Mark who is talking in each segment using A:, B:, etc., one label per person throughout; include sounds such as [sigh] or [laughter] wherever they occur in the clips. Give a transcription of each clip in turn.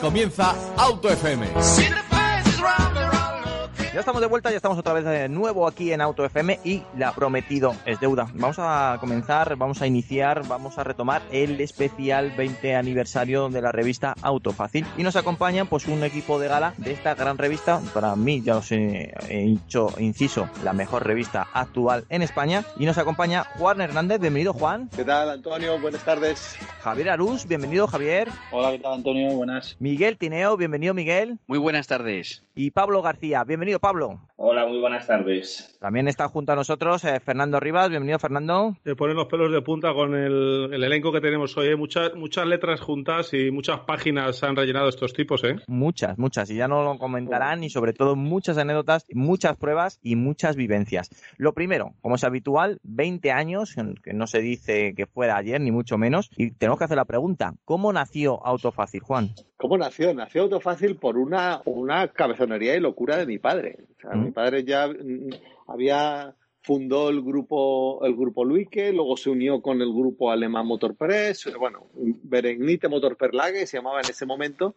A: comienza Auto FM.
B: Ya estamos de vuelta, ya estamos otra vez de nuevo aquí en Auto FM y la prometido es deuda. Vamos a comenzar, vamos a iniciar, vamos a retomar el especial 20 aniversario de la revista Auto Fácil y nos acompaña pues un equipo de gala de esta gran revista, para mí ya os he, he dicho, inciso, la mejor revista actual en España y nos acompaña Juan Hernández, bienvenido Juan.
C: ¿Qué tal Antonio? Buenas tardes.
B: Javier Arús, bienvenido Javier.
D: Hola, ¿qué tal Antonio? Buenas.
B: Miguel Tineo, bienvenido Miguel.
E: Muy buenas tardes.
B: Y Pablo García, bienvenido Pablo.
F: Hola, muy buenas tardes.
B: También está junto a nosotros eh, Fernando Rivas. Bienvenido, Fernando.
G: Te ponen los pelos de punta con el, el elenco que tenemos hoy. ¿eh? Muchas, muchas letras juntas y muchas páginas han rellenado estos tipos, ¿eh?
B: Muchas, muchas. Y ya no lo comentarán. Y sobre todo muchas anécdotas, muchas pruebas y muchas vivencias. Lo primero, como es habitual, 20 años, que no se dice que fuera ayer, ni mucho menos. Y tenemos que hacer la pregunta, ¿cómo nació Autofácil, Juan?
C: ¿Cómo nació? Nació Autofácil por una, una cabezonería y locura de mi padre. O sea, mi padre ya mm, había fundó el grupo el grupo Luike, luego se unió con el grupo alemán Motorpress, bueno, Beregnite Motorperlage se llamaba en ese momento,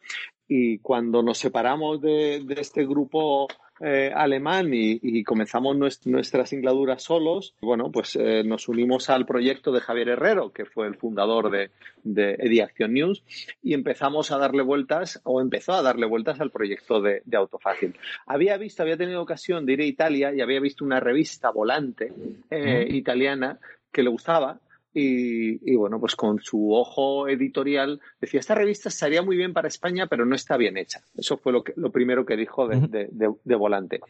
C: y cuando nos separamos de, de este grupo eh, alemán y, y comenzamos nues- nuestras singladuras solos, bueno, pues eh, nos unimos al proyecto de Javier Herrero, que fue el fundador de, de Eddie Action News, y empezamos a darle vueltas, o empezó a darle vueltas al proyecto de, de Autofácil. Había visto, había tenido ocasión de ir a Italia y había visto una revista volante eh, italiana que le gustaba. Y, y, bueno, pues con su ojo editorial decía, esta revista estaría muy bien para España, pero no está bien hecha. Eso fue lo, que, lo primero que dijo de, de, de, de Volante.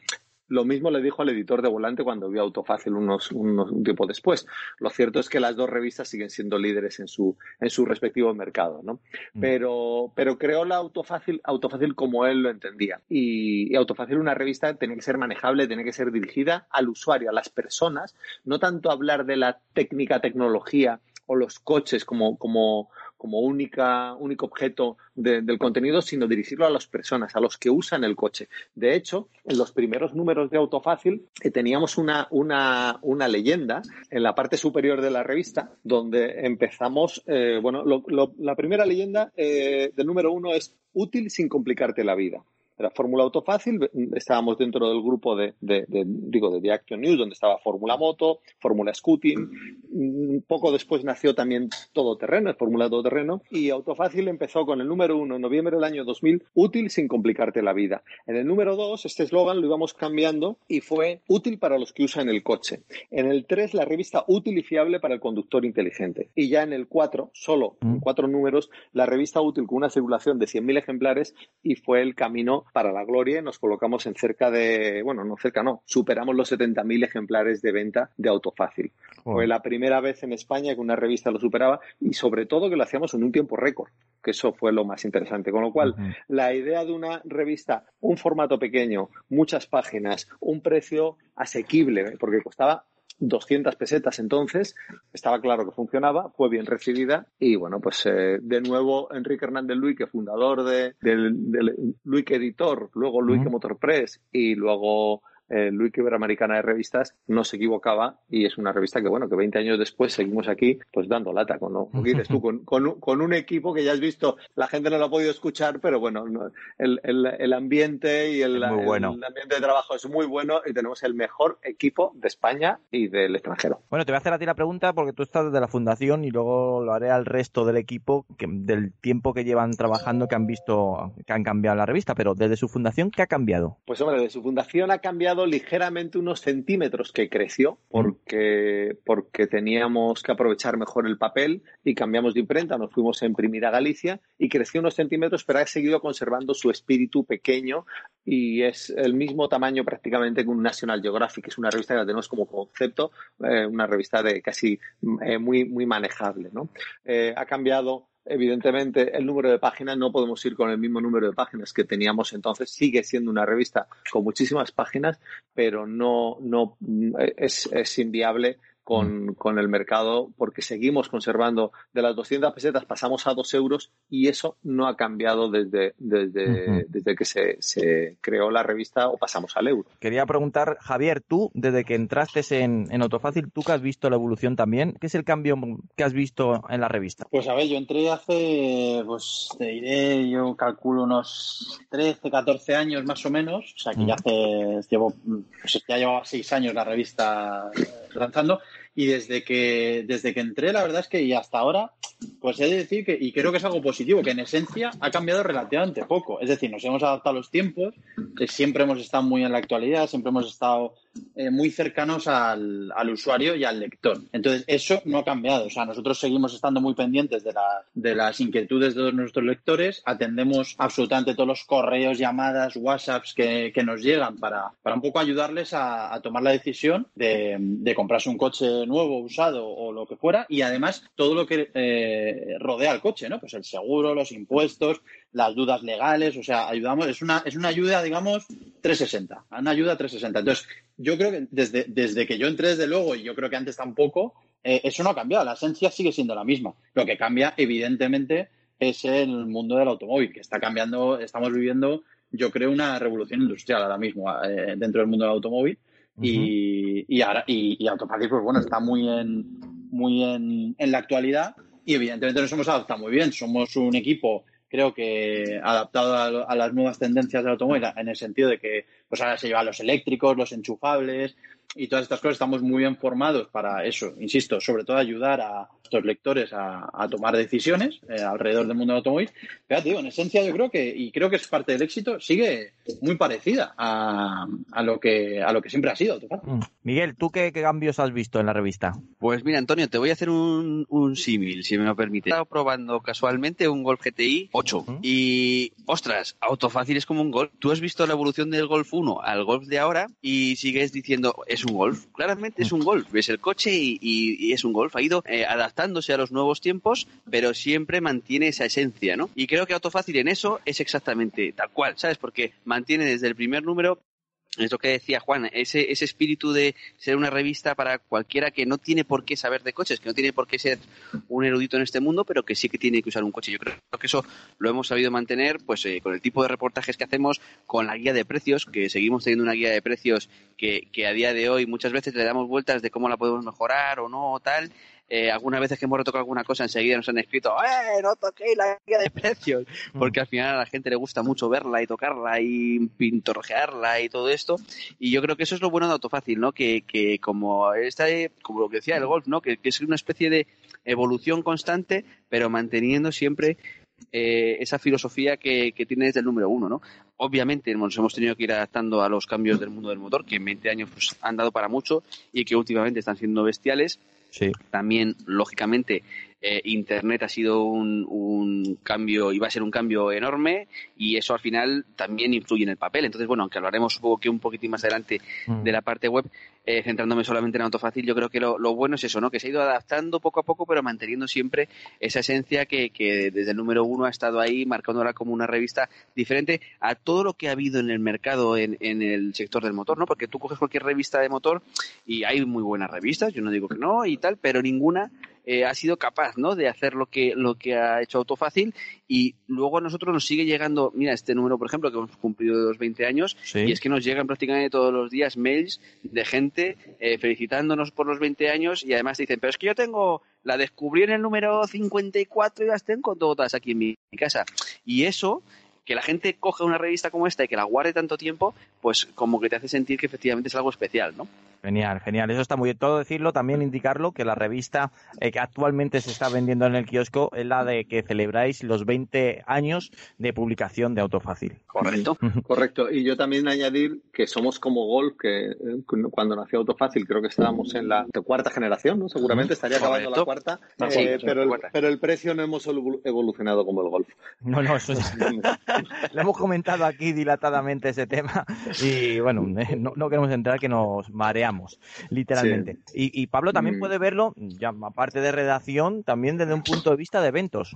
C: Lo mismo le dijo al editor de Volante cuando vio Autofácil unos, unos, un tiempo después. Lo cierto es que las dos revistas siguen siendo líderes en su, en su respectivo mercado, ¿no?
B: Mm.
C: Pero, pero creó la Autofácil, Autofácil como él lo entendía. Y, y Autofácil, una revista, tenía que ser manejable, tenía que ser dirigida al usuario, a las personas, no tanto hablar de la técnica, tecnología o los coches como, como, como única, único objeto de, del contenido, sino dirigirlo a las personas, a los que usan el coche. De hecho, en los primeros números de Autofácil eh, teníamos una, una, una, leyenda en la parte superior de la revista donde empezamos, eh, bueno, lo, la primera leyenda eh, del número uno es útil sin complicarte la vida era Fórmula Auto Fácil, estábamos dentro del grupo de, de, de digo, de The Action News, donde estaba Fórmula Moto, Fórmula Scooting, un poco después nació también Todoterreno, Fórmula Todoterreno, y Autofácil empezó con el número uno en noviembre del año 2000, útil sin complicarte la vida. En el número dos, este eslogan lo íbamos cambiando y fue útil para los que usan el coche. En el tres, la revista útil y fiable para el conductor inteligente. Y ya en el cuatro, solo en cuatro números, la revista útil con una circulación de 100.000 ejemplares y fue el camino para la gloria nos colocamos en cerca de, bueno, no cerca, no, superamos los 70.000 ejemplares de venta de Autofácil. Oh. Fue la primera vez en España que una revista lo superaba y sobre todo que lo hacíamos en un tiempo récord, que eso fue lo más interesante. Con lo cual, uh -huh. la idea de una revista, un formato pequeño, muchas páginas, un precio asequible, porque costaba 200 pesetas entonces, estaba claro que funcionaba, fue bien recibida y bueno, pues eh, de nuevo Enrique Hernández Luique, fundador de, del, del Luique Editor, luego Luique uh -huh. Motorpress y luego eh, Luique Iberoamericana de Revistas, no se equivocaba y es una revista que bueno, que 20 años después seguimos aquí pues dando lata con, ¿no? [laughs] dices tú, con, con, con, un equipo que ya has visto, la gente no lo ha podido escuchar, pero bueno, el, el, el ambiente y el,
B: bueno.
C: el, ambiente de trabajo es muy bueno y tenemos el mejor equipo de España y del extranjero.
B: Bueno, te voy a hacer a ti la pregunta porque tú estás desde la fundación y luego lo haré al resto del equipo que, del tiempo que llevan trabajando que han visto que han cambiado la revista, pero desde su fundación, ¿qué ha cambiado?
C: Pues hombre, desde su fundación ha cambiado ligeramente unos centímetros que creció porque, porque teníamos que aprovechar mejor el papel y cambiamos de imprenta, nos fuimos a imprimir a Galicia y creció unos centímetros, pero ha seguido conservando su espíritu pequeño y es el mismo tamaño prácticamente que un National Geographic, es una revista que la tenemos como concepto, eh, una revista de casi eh, muy, muy manejable. ¿no? Eh, ha cambiado evidentemente el número de páginas no podemos ir con el mismo número de páginas que teníamos entonces. Sigue siendo una revista con muchísimas páginas, pero no, no es, es inviable con,
B: Mm.
C: con, el mercado porque seguimos conservando de las 200 pesetas pasamos a 2 euros y eso no ha cambiado desde, desde, desde que se, se, creó la revista o pasamos al euro.
B: Quería preguntar, Javier, tú desde que entraste en, en Autofácil, tú que has visto la evolución también, ¿qué es el cambio que has visto en la revista?
D: Pues a ver, yo entré hace, pues te diré, yo calculo unos 13, 14 años más o menos, o sea que ya hace, llevo, pues ya llevaba 6 años la revista lanzando y desde que desde que entré la verdad es que y hasta ahora pues he de decir que y creo que es algo positivo que en esencia ha cambiado relativamente poco. Es decir nos hemos adaptado a los tiempos que siempre hemos estado muy en la actualidad siempre hemos estado eh, muy cercanos al, al, usuario y al lector. Entonces eso no ha cambiado. O sea nosotros seguimos estando muy pendientes de, la, de las inquietudes de nuestros lectores. Atendemos absolutamente todos los correos llamadas whatsapps que, que nos llegan para, para un poco ayudarles a, a tomar la decisión de, de comprarse un coche nuevo, usado o lo que fuera, y además todo lo que eh, rodea al coche, ¿no? Pues el seguro, los impuestos, las dudas legales, o sea, ayudamos, es una, es una ayuda, digamos, 360, una ayuda 360. Entonces, yo creo que desde, desde que yo entré, desde luego, y yo creo que antes tampoco, eh, eso no ha cambiado, la esencia sigue siendo la misma. Lo que cambia, evidentemente, es el mundo del automóvil, que está cambiando, estamos viviendo, yo creo, una revolución industrial ahora mismo eh, dentro del mundo del automóvil. Uh -huh. y, y, ahora, y, y pues bueno, está muy en, muy en, en, la actualidad y evidentemente nos hemos adaptado muy bien. Somos un equipo, creo que adaptado a, a las nuevas tendencias del automóvil en el sentido de que pues ahora se llevan los eléctricos, los enchufables y todas estas cosas. Estamos muy bien formados para eso, insisto, sobre todo ayudar a nuestros lectores a, a tomar decisiones eh, alrededor del mundo del automóvil. Pero digo, en esencia yo creo que, y creo que es parte del éxito, sigue muy parecida a, a lo, que, a lo que siempre ha sido.
B: Mm. Miguel, ¿tú qué, qué, cambios has visto en la revista?
E: Pues mira, Antonio, te voy a hacer un, un símil, si me lo permite. He estado probando casualmente un Golf GTI 8 ¿Mm? y, ostras, autofácil es como un Golf. Tú has visto la evolución del Golf 1 al Golf de ahora y sigues diciendo, es un Golf. Claramente es un Golf. Ves el coche y, y, y es un Golf. Ha ido eh, adaptándose a los nuevos tiempos, pero siempre mantiene esa esencia, ¿no? Y creo que Autofácil en eso es exactamente tal cual, ¿sabes? Porque mantiene desde el primer número es lo que decía Juan, ese, ese espíritu de ser una revista para cualquiera que no tiene por qué saber de coches, que no tiene por qué ser un erudito en este mundo, pero que sí que tiene que usar un coche. Yo creo que eso lo hemos sabido mantener pues eh, con el tipo de reportajes que hacemos, con la guía de precios, que seguimos teniendo una guía de precios que, que a día de hoy muchas veces le damos vueltas de cómo la podemos mejorar o no o tal, eh, algunas veces que hemos retocado alguna cosa enseguida nos han escrito ¡eh, no toquéis la guía de precios! Porque al final a la gente le gusta mucho verla y tocarla y pintorrearla y todo esto y yo creo que eso es lo bueno de Autofácil, ¿no? Que, que como esta, como lo que decía el golf, ¿no? Que, que es una especie de evolución constante pero manteniendo siempre eh, esa filosofía que, que, tiene desde el número uno, ¿no? Obviamente nos hemos tenido que ir adaptando a los cambios del mundo del motor, que en 20 años pues, han dado para mucho y que últimamente están siendo bestiales. También, lógicamente, eh, Internet ha sido un, un, cambio y va a ser un cambio enorme y eso al final también influye en el papel. Entonces, bueno, aunque hablaremos supongo que un poquitín más adelante mm. de la parte web, eh, centrándome solamente en Autofácil, yo creo que lo, lo, bueno es eso, ¿no? Que se ha ido adaptando poco a poco, pero manteniendo siempre esa esencia que, que desde el número uno ha estado ahí, marcándola como una revista diferente a todo lo que ha habido en el mercado en, en el sector del motor, ¿no? Porque tú coges cualquier revista de motor y hay muy buenas revistas, yo no digo que no y tal, pero ninguna eh, ha sido capaz ¿no? de hacer lo que, lo que ha hecho Autofácil y luego a nosotros nos sigue llegando, mira, este número, por ejemplo, que hemos cumplido los 20 años,
B: Sí.
E: y es que nos llegan prácticamente todos los días mails de gente eh, felicitándonos por los 20 años y además dicen, pero es que yo tengo, la descubrí en el número 54 y las tengo todas aquí en mi casa. Y eso que la gente coge una revista como esta y que la guarde tanto tiempo, pues como que te hace sentir que efectivamente es algo especial, ¿no?
B: Genial, genial. Eso está muy bien. Todo decirlo, también indicarlo que la revista eh, que actualmente se está vendiendo en el kiosco es la de que celebráis los 20 años de publicación de Autofácil.
E: Correcto. [laughs]
C: Correcto. Y yo también añadir que somos como Golf, que eh, cuando nació Autofácil creo que estábamos en la cuarta generación, ¿no? Seguramente estaría acabando la cuarta,
E: Ah,
C: eh,
E: sí,
C: pero, el,
E: cuarta.
C: pero el precio no hemos evolucionado como el Golf.
B: No, no, eso es... [laughs] Lo hemos comentado aquí dilatadamente ese tema y bueno, eh, no, no queremos entrar que nos mareamos. Literalmente. Y, y, Pablo también mm. puede verlo, ya aparte de redacción, también desde un punto de vista de eventos.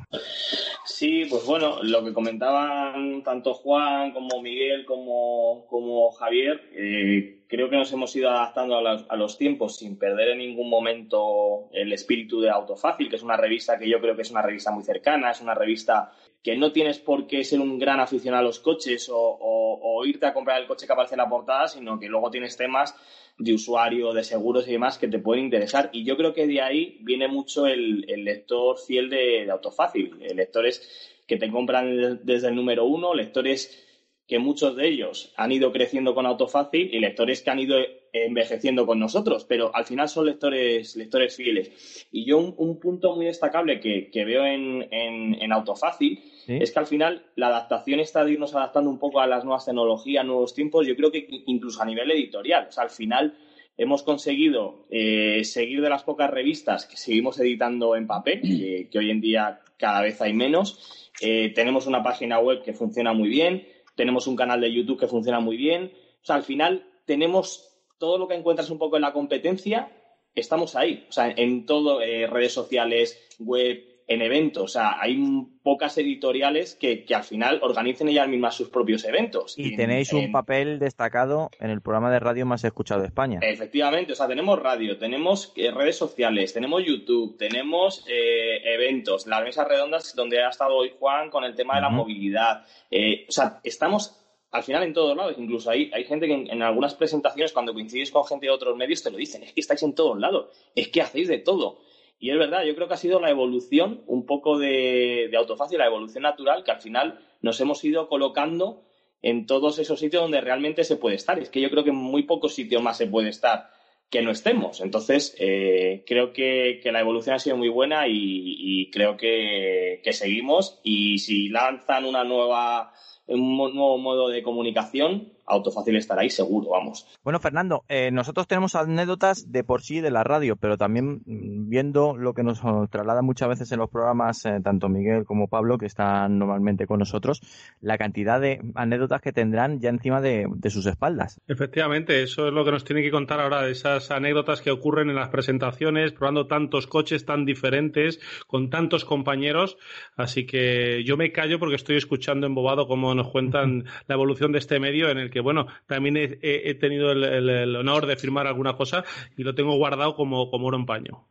F: Sí, pues bueno, lo que comentaban tanto Juan como Miguel como, como Javier, eh, creo que nos hemos ido adaptando a los, tiempos sin perder en ningún momento el espíritu de Autofácil, que es una revista que yo creo que es una revista muy cercana, es una revista que no tienes por qué ser un gran aficionado a los coches o, irte a comprar el coche que aparece en la portada, sino que luego tienes temas de usuario, de seguros y demás que te pueden interesar. Y yo creo que de ahí viene mucho el, lector fiel de, Autofácil. Lectores que te compran desde el número uno, lectores que muchos de ellos han ido creciendo con Autofácil y lectores que han ido envejeciendo con nosotros, pero al final son lectores, lectores fieles. Y yo un, punto muy destacable que, veo en, en, Autofácil es que al final la adaptación está de irnos adaptando un poco a las nuevas tecnologías, nuevos tiempos, yo creo que incluso a nivel editorial. O sea, al final hemos conseguido eh, seguir de las pocas revistas que seguimos editando en papel, [clears throat] que, hoy en día cada vez hay menos. Eh, tenemos una página web que funciona muy bien, tenemos un canal de YouTube que funciona muy bien. O sea, al final tenemos todo lo que encuentras un poco en la competencia, estamos ahí. O sea, en todo, eh, redes sociales, web, en eventos. O sea, hay pocas editoriales que, al final organicen ellas mismas sus propios eventos.
B: Y, tenéis un papel destacado en el programa de radio más escuchado de España.
F: Efectivamente, o sea, tenemos radio, tenemos eh, redes sociales, tenemos YouTube, tenemos eh, eventos, las mesas redondas donde ha estado hoy Juan con el tema de la movilidad. o sea, estamos al final en todos lados, incluso hay, hay gente que en, algunas presentaciones, cuando coincides con gente de otros medios, te lo dicen, es que estáis en todos lados, es que hacéis de todo. Y es verdad, yo creo que ha sido la evolución un poco de, de autofácil, la evolución natural, que al final nos hemos ido colocando en todos esos sitios donde realmente se puede estar. Es que yo creo que en muy pocos sitios más se puede estar que no estemos. Entonces, eh, creo que, la evolución ha sido muy buena y, creo que, que, seguimos. Y si lanzan una nueva un nuevo modo de comunicación, Autofácil estará ahí seguro, vamos.
B: Bueno, Fernando, eh, nosotros tenemos anécdotas de por sí de la radio, pero también mm, viendo lo que nos traslada muchas veces en los programas, eh, tanto Miguel como Pablo, que están normalmente con nosotros, la cantidad de anécdotas que tendrán ya encima de, sus espaldas.
G: Efectivamente, eso es lo que nos tiene que contar ahora, de esas anécdotas que ocurren en las presentaciones, probando tantos coches tan diferentes, con tantos compañeros. Así que yo me callo porque estoy escuchando embobado cómo nos cuentan [laughs] la evolución de este medio en el que que bueno, también he, tenido el, honor de firmar alguna cosa y lo tengo guardado como, como oro en paño.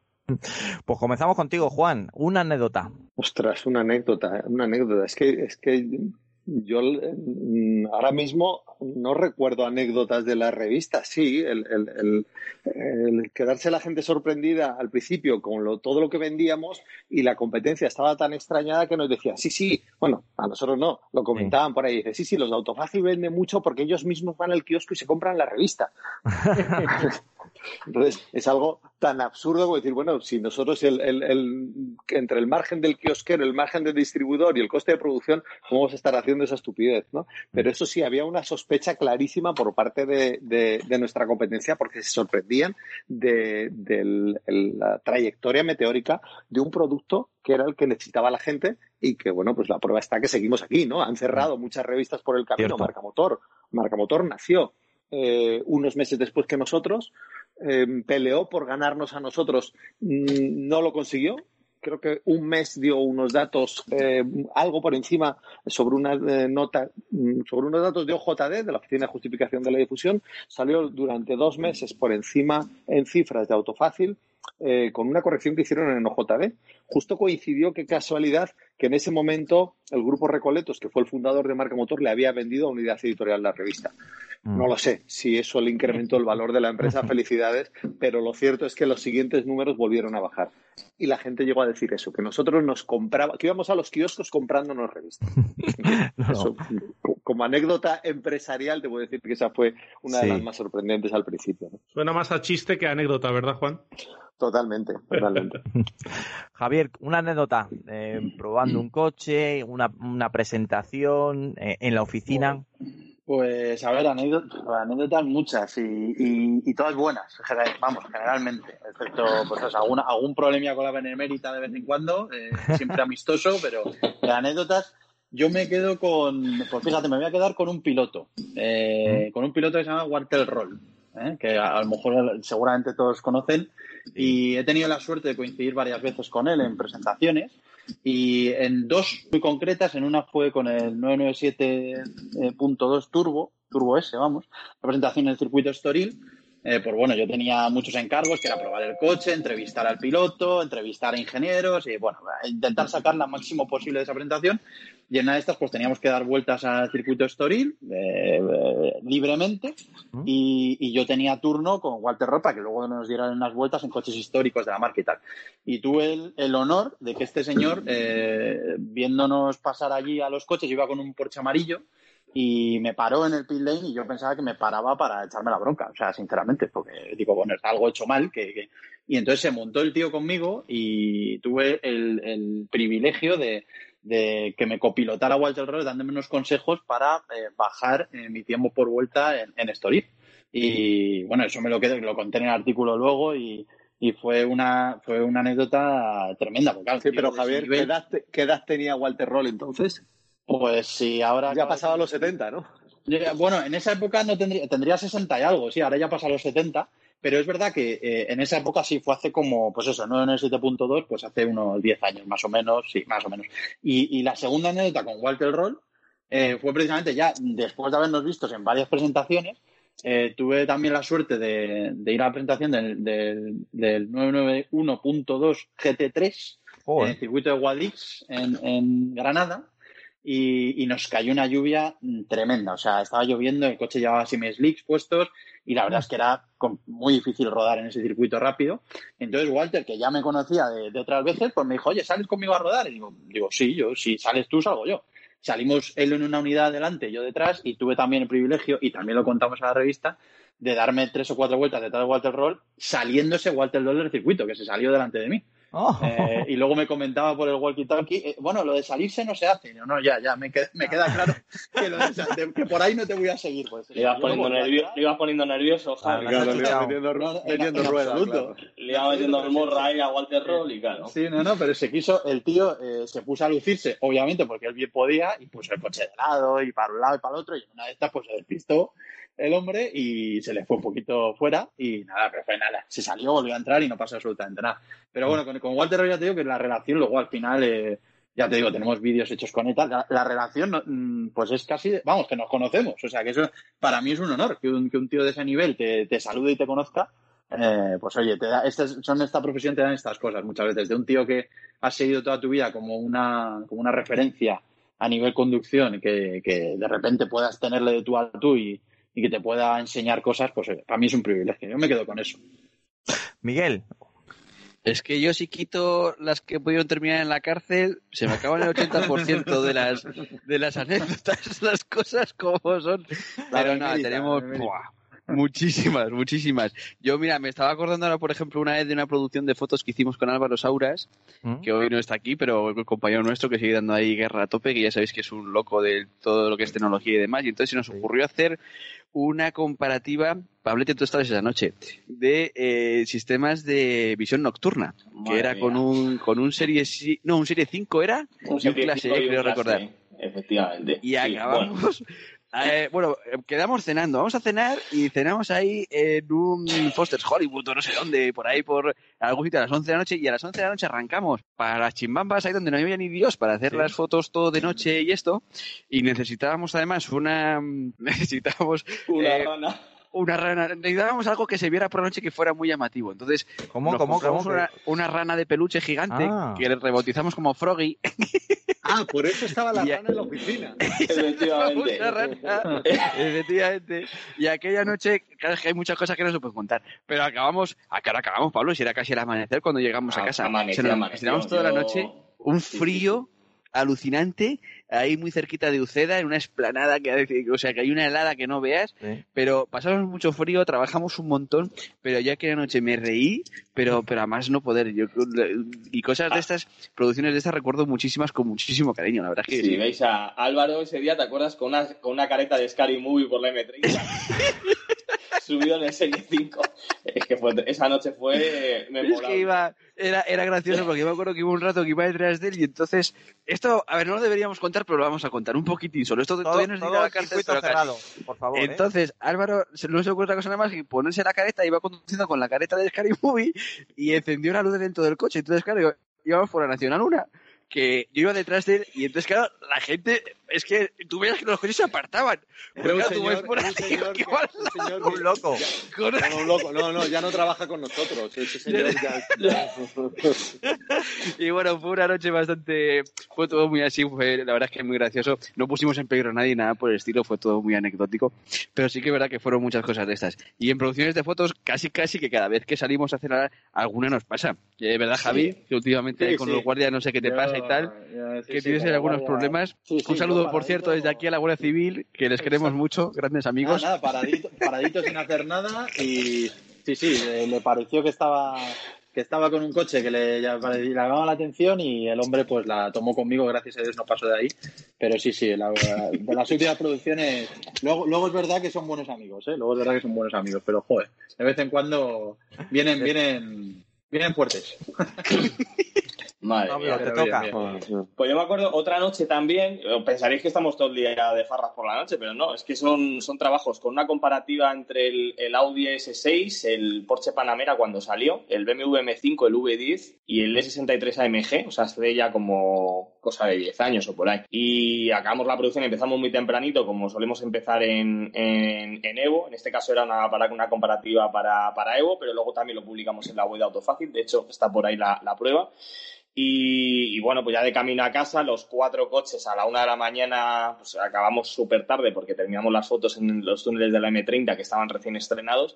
B: Pues comenzamos contigo, Juan. Una anécdota.
C: Ostras, una anécdota, una anécdota. Es que, es que yo mm, ahora mismo no recuerdo anécdotas de la revista. Sí, el, quedarse la gente sorprendida al principio con todo lo que vendíamos y la competencia estaba tan extrañada que nos decía, sí, sí, bueno, a nosotros no, lo comentaban por ahí. Dice, sí, sí, los de Autofácil venden mucho porque ellos mismos van al kiosco y se compran la revista. [laughs] Entonces, es algo tan absurdo como decir, bueno, si nosotros el, entre el margen del kiosquero, el margen del distribuidor y el coste de producción, ¿cómo vamos a estar haciendo esa estupidez? ¿no? Pero eso sí, había una sospecha clarísima por parte de, nuestra competencia porque se sorprendían de, la trayectoria meteórica de un producto que era el que necesitaba la gente y que, bueno, pues la prueba está que seguimos aquí, ¿no? Han cerrado muchas revistas por el camino. Marca Motor. Marca Motor nació eh, unos meses después que nosotros, eh, peleó por ganarnos a nosotros, mm, no lo consiguió. Creo que un mes dio unos datos, eh, algo por encima sobre una nota, mm, sobre unos datos de OJD, de la Oficina de Justificación de la Difusión. Salió durante dos meses por encima en cifras de autofácil, con una corrección que hicieron en OJD. Justo coincidió, qué casualidad, que en ese momento el grupo Recoletos, que fue el fundador de Marca Motor, le había vendido a Unidad Editorial la revista. No mm. lo sé si eso le incrementó el valor de la empresa, [laughs] felicidades, pero lo cierto es que los siguientes números volvieron a bajar. Y la gente llegó a decir eso, que nosotros nos compraba, que íbamos a los kioscos comprándonos revistas. [laughs] como anécdota empresarial, te puedo decir que esa fue una de las más sorprendentes al principio.
G: Suena más a chiste que a anécdota, ¿verdad, Juan?
C: Totalmente, totalmente. [laughs]
B: Javier, una anécdota, eh, probando un coche, una, una presentación eh, en la oficina.
D: Pues a ver, anécdotas, muchas y, y, todas buenas, vamos, generalmente, excepto pues, alguna, algún problemilla con la benemérita de vez en cuando, eh, siempre amistoso, pero de anécdotas yo me quedo con, pues fíjate, me voy a quedar con un piloto, eh, con un piloto que se llama Walter Roll. ¿eh? que a, lo mejor seguramente todos conocen, y he tenido la suerte de coincidir varias veces con él en presentaciones. Y en dos muy concretas, en una fue con el 997.2 Turbo, Turbo S, vamos, la presentación en el circuito Estoril, eh, pues bueno, yo tenía muchos encargos, que era probar el coche, entrevistar al piloto, entrevistar a ingenieros y bueno, intentar sacar la máximo posible de esa presentación. Y en una de estas, pues teníamos que dar vueltas al circuito Estoril eh, eh, libremente y, yo tenía turno con Walter Ropa, que luego nos dieran unas vueltas en coches históricos de la marca y tal. Y tuve el, el honor de que este señor, viéndonos pasar allí a los coches, iba con un Porsche amarillo y me paró en el pit lane y yo pensaba que me paraba para echarme la bronca, o sea, sinceramente, porque digo, bueno, está algo hecho mal, que, y entonces se montó el tío conmigo y tuve el, privilegio de, que me copilotara Walter Roll dándome unos consejos para eh, bajar eh, mi tiempo por vuelta en, en Story. Y bueno, eso me lo quedé, lo conté en el artículo luego y, fue una fue una anécdota tremenda.
C: sí, pero Javier, ¿qué edad, ¿qué edad tenía Walter Roll entonces?
D: Pues sí, ahora.
C: Ya ha pasado a los 70, ¿no?
D: Bueno, en esa época no tendría, tendría 60 y algo, sí, ahora ya pasa a los 70, pero es verdad que eh, en esa época sí fue hace como, pues eso, no en el 7.2, pues hace unos 10 años más o menos, sí, más o menos. Y, la segunda anécdota con Walter Roll eh, fue precisamente ya después de habernos visto en varias presentaciones, eh, tuve también la suerte de, ir a la presentación del, del, 991.2 GT3 en el circuito de Guadix en, en Granada y, nos cayó una lluvia tremenda. O sea, estaba lloviendo, el coche llevaba semi slicks puestos y la verdad es que era muy difícil rodar en ese circuito rápido. Entonces Walter, que ya me conocía de, otras veces, pues me dijo, oye, ¿sales conmigo a rodar? Y digo, digo, sí, yo, si sales tú, salgo yo. Salimos él en una unidad adelante, yo detrás, y tuve también el privilegio, y también lo contamos a la revista, de darme tres o cuatro vueltas detrás de Walter Roll, saliéndose Walter Roll del circuito, que se salió delante de mí. Oh. Eh, y luego me comentaba por el walkie-talkie, eh, bueno, lo de salirse no se hace. No, no, ya, ya, me, queda, me queda claro [laughs] que, por ahí no te voy a seguir. Pues.
F: Le ibas poniendo, nervio, le ibas poniendo nervioso,
C: ah, le ibas metiendo, ruedas.
F: Le ibas metiendo el morra ahí a Walter Roll y claro.
D: Sí, no, no, pero se quiso, el tío eh, se puso a lucirse, obviamente, porque él bien podía, y puso el coche de lado, y para un lado y para el otro, y en una de estas pues se despistó el hombre y se le fue un poquito fuera y nada, pero fue nada. Se salió, volvió a entrar y no pasó absolutamente nada. Pero bueno, con, con Walter ya te digo que la relación luego al final, eh, ya te digo, tenemos vídeos hechos con ETA. La, la, relación, mm, pues es casi, vamos, que nos conocemos. O sea, que eso para mí es un honor que un, que un tío de ese nivel te, te salude y te conozca. Eh, pues oye, te da, este, son esta profesión te dan estas cosas muchas veces. De un tío que has seguido toda tu vida como una, como una referencia a nivel conducción, que, que de repente puedas tenerle de tú a tú y, y que te pueda enseñar cosas, pues para mí es un privilegio. Yo me quedo con eso.
B: Miguel.
E: Es que yo si quito las que pudieron terminar en la cárcel, se me acaban el 80% de las, de las anécdotas, [laughs] las cosas como son. Pero no, tenemos... Muchísimas, muchísimas. Yo, mira, me estaba acordando ahora, por ejemplo, una vez de una producción de fotos que hicimos con Álvaro Sauras, ¿Mm? que hoy no está aquí, pero el compañero nuestro que sigue dando ahí guerra a tope, que ya sabéis que es un loco de todo lo que es tecnología y demás. Y entonces se nos ocurrió hacer una comparativa, Pablete, tú estabas esa noche, de eh, sistemas de visión nocturna, que era con un, con un serie, no, un serie 5 era,
F: un y un clase, creo recordar. Efectivamente.
E: Y acabamos eh, bueno, eh, quedamos cenando. Vamos a cenar y cenamos ahí en un Foster's Hollywood o no sé dónde, por ahí, por algún sitio a las 11 de la noche. Y a las 11 de la noche arrancamos para las chimbambas, ahí donde no había ni Dios, para hacer las fotos todo de noche y esto. Y necesitábamos además una. [laughs] Necesitábamos.
F: Una eh, rana
E: una rana. Necesitábamos algo que se viera por la noche que fuera muy llamativo. Entonces,
B: ¿cómo, cómo, cómo
E: una, una, rana de peluche gigante ah. que le rebautizamos como Froggy. [laughs]
C: Ah, por eso estaba la rana en la oficina. [laughs]
F: Efectivamente. [laughs]
E: Efectivamente. Y aquella noche, claro, es que hay muchas cosas que no se pueden contar. Pero acabamos, ¿a qué hora acabamos, Pablo? Si era casi el amanecer cuando llegamos a ah, casa.
F: Amanecer,
E: nos toda la noche, un frío alucinante ahí muy cerquita de Uceda, en una esplanada que, o sea, que hay una helada que no veas, pero pasamos mucho frío, trabajamos un montón, pero ya que noche me reí, pero, pero a más no poder. Yo, y cosas de estas, producciones de estas recuerdo muchísimas con muchísimo cariño, la verdad que
F: sí. veis a Álvaro ese día, ¿te acuerdas? Con una, con una careta de Scary Movie por la M30. [laughs] subido en el Serie 5. Es que fue, esa noche fue memorable.
E: Es que iba, era, era gracioso porque yo me acuerdo que hubo un rato que iba detrás de él y entonces, esto, a ver, no lo deberíamos contar, pero lo vamos a contar un poquitín solo. Esto
B: Todo,
E: todavía no es ni
B: todo
E: la
B: el
E: cárcel, pero
B: cerrado, por favor. ¿eh?
E: Entonces, Álvaro se- no se ocurre otra cosa nada más que ponerse la careta, iba conduciendo con la careta de Scary Movie y encendió la luz de dentro del coche. Entonces, claro, íbamos por la Nacional 1, que yo iba detrás de él y entonces, claro, la gente, es que tú veías que los coches se apartaban.
C: Un
E: claro, tú ves por
C: un señor [laughs] que- un señor
B: Un loco.
E: con-
C: No, un loco. No, no, ya no trabaja con nosotros. Ese señor ya- [laughs]
E: Y bueno, fue una noche bastante. Fue todo muy así, fue la verdad es que muy gracioso. No pusimos en peligro a nadie, nada por el estilo, fue todo muy anecdótico. Pero sí que es verdad que fueron muchas cosas de estas. Y en producciones de fotos, casi casi que cada vez que salimos a cenar, alguna nos pasa. ¿Verdad, Javi? Que últimamente
D: Sí,
E: con
D: sí.
E: los guardias no sé qué te
D: Yo-
E: pasa y tal.
D: yo- sí,
E: que
D: sí, como
E: algunos
D: guardia-
E: problemas.
D: Sí,
E: Un saludo, por cierto, desde aquí a la Guardia Civil, que les queremos mucho, grandes amigos.
D: Nada, nada, paradito, paradito sin hacer nada y sí, sí, le, pareció que estaba que estaba con un coche que le llamaba la atención y el hombre pues la tomó conmigo, gracias a Dios no pasó de ahí, pero sí, sí, la- de las últimas producciones, luego, luego es verdad que son buenos amigos, ¿eh? luego es verdad que son buenos amigos, pero joder, de vez en cuando vienen, vienen, vienen fuertes. [laughs]
F: Madre
B: No,
F: mía.
B: pero te
D: bien,
B: toca.
D: bien.
F: Pues yo me acuerdo otra noche también, eh, pensaréis que estamos todo el día de farras por la noche, pero no, es que son, son trabajos con una comparativa entre el, el Audi S6, el Porsche Panamera cuando salió, el BMW M5, el V10 y el E63 AMG, o sea, hace ya como cosa de 10 años o por ahí. Y acabamos la producción, empezamos muy tempranito, como solemos empezar en, en, en Evo, en este caso era una, para, una comparativa para, para Evo, pero luego también lo publicamos en la web de Autofácil, de hecho está por ahí la, la prueba. Y, y bueno, pues ya de camino a casa, los cuatro coches a la una de la mañana, pues acabamos súper tarde porque terminamos las fotos en los túneles de la M30 que estaban recién estrenados.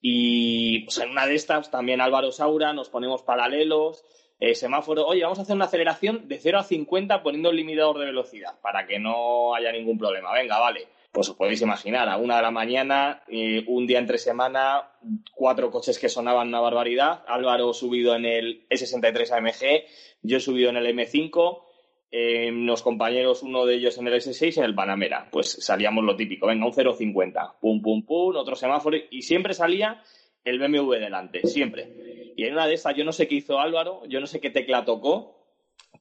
F: Y pues en una de estas también Álvaro Saura, nos ponemos paralelos, eh, semáforo, oye, vamos a hacer una aceleración de 0 a 50 poniendo el limitador de velocidad para que no haya ningún problema. Venga, vale. Pues os podéis imaginar, a una de la mañana, eh, un día entre semana, cuatro coches que sonaban una barbaridad. Álvaro subido en el E63 AMG, yo subido en el M5, eh, los compañeros, uno de ellos en el S6 y en el Panamera. Pues salíamos lo típico, venga, un 0,50, pum, pum, pum, otro semáforo, y siempre salía el BMW delante, siempre. Y en una de estas, yo no sé qué hizo Álvaro, yo no sé qué tecla tocó,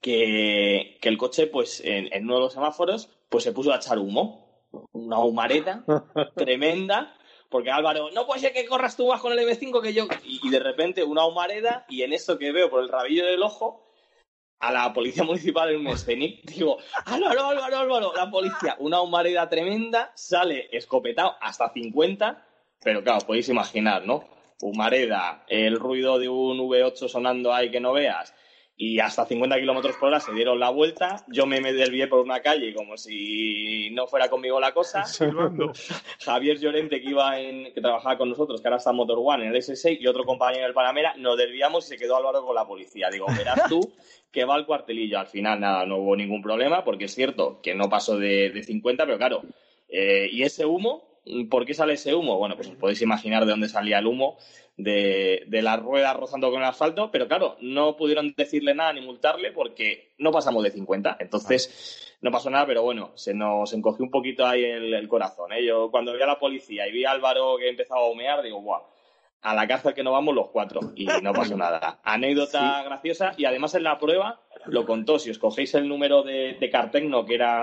F: que, que el coche, pues en, en uno de los semáforos, pues se puso a echar humo, una humareda [laughs] tremenda. Porque Álvaro, no puede ser que corras tú más con el M5 que yo. Y, y de repente una humareda, y en esto que veo por el rabillo del ojo, a la policía municipal en un Scenic. Digo, Álvaro, Álvaro, Álvaro, la policía, una humareda tremenda, sale escopetado hasta 50, pero claro, podéis imaginar, ¿no? Humareda, el ruido de un V8 sonando ahí que no veas, y hasta 50 kilómetros por hora se dieron la vuelta. Yo me, desvié por una calle como si no fuera conmigo la cosa. [laughs] [laughs] Javier Llorente, que iba en, que trabajaba con nosotros, que ahora está en Motor One en el S6, y otro compañero del Panamera, nos desviamos y se quedó Álvaro con la policía. Digo, verás tú que va al cuartelillo. Al final, nada, no hubo ningún problema, porque es cierto que no pasó de, de 50, pero claro, eh, ¿y ese humo? ¿Por qué sale ese humo? Bueno, pues os podéis imaginar de dónde salía el humo, de, de las ruedas rozando con el asfalto, pero claro, no pudieron decirle nada ni multarle porque no pasamos de 50. Entonces, no pasó nada, pero bueno, se nos encogió un poquito ahí el, el corazón. ¿eh? Yo cuando vi a la policía y vi a Álvaro que empezaba a humear, digo, guau, a la cárcel que nos vamos los cuatro. Y no pasó [laughs] nada. Anécdota graciosa y además en la prueba lo contó. Si os cogéis el número de, de Cartecno, que era,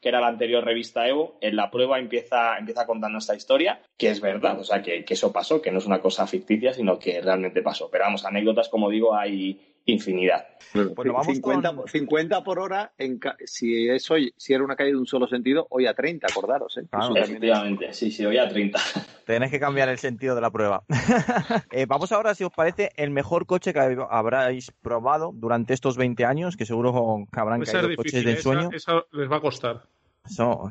F: que era la anterior revista Evo, en la prueba empieza, empieza contando esta historia, que es verdad, o sea, que, que eso pasó, que no es una cosa ficticia, sino que realmente pasó. Pero vamos, anécdotas, como digo, hay infinidad.
B: Bueno, vamos
C: 50,
B: con-
C: 50 por hora, en ca- si, es hoy, si era una calle de un solo sentido, hoy a 30, acordaros. ¿eh?
B: Claro,
C: también es-
F: Efectivamente, sí, sí, hoy a 30. [laughs]
B: Tenés que cambiar el sentido de la prueba. [laughs] Eh, vamos ahora, si os parece, el mejor coche que hab- habráis probado durante estos 20 años, que seguro que habrán
G: Puede
B: caído coches
G: difícil.
B: de
G: Esa,
B: ensueño.
G: esa les va a costar.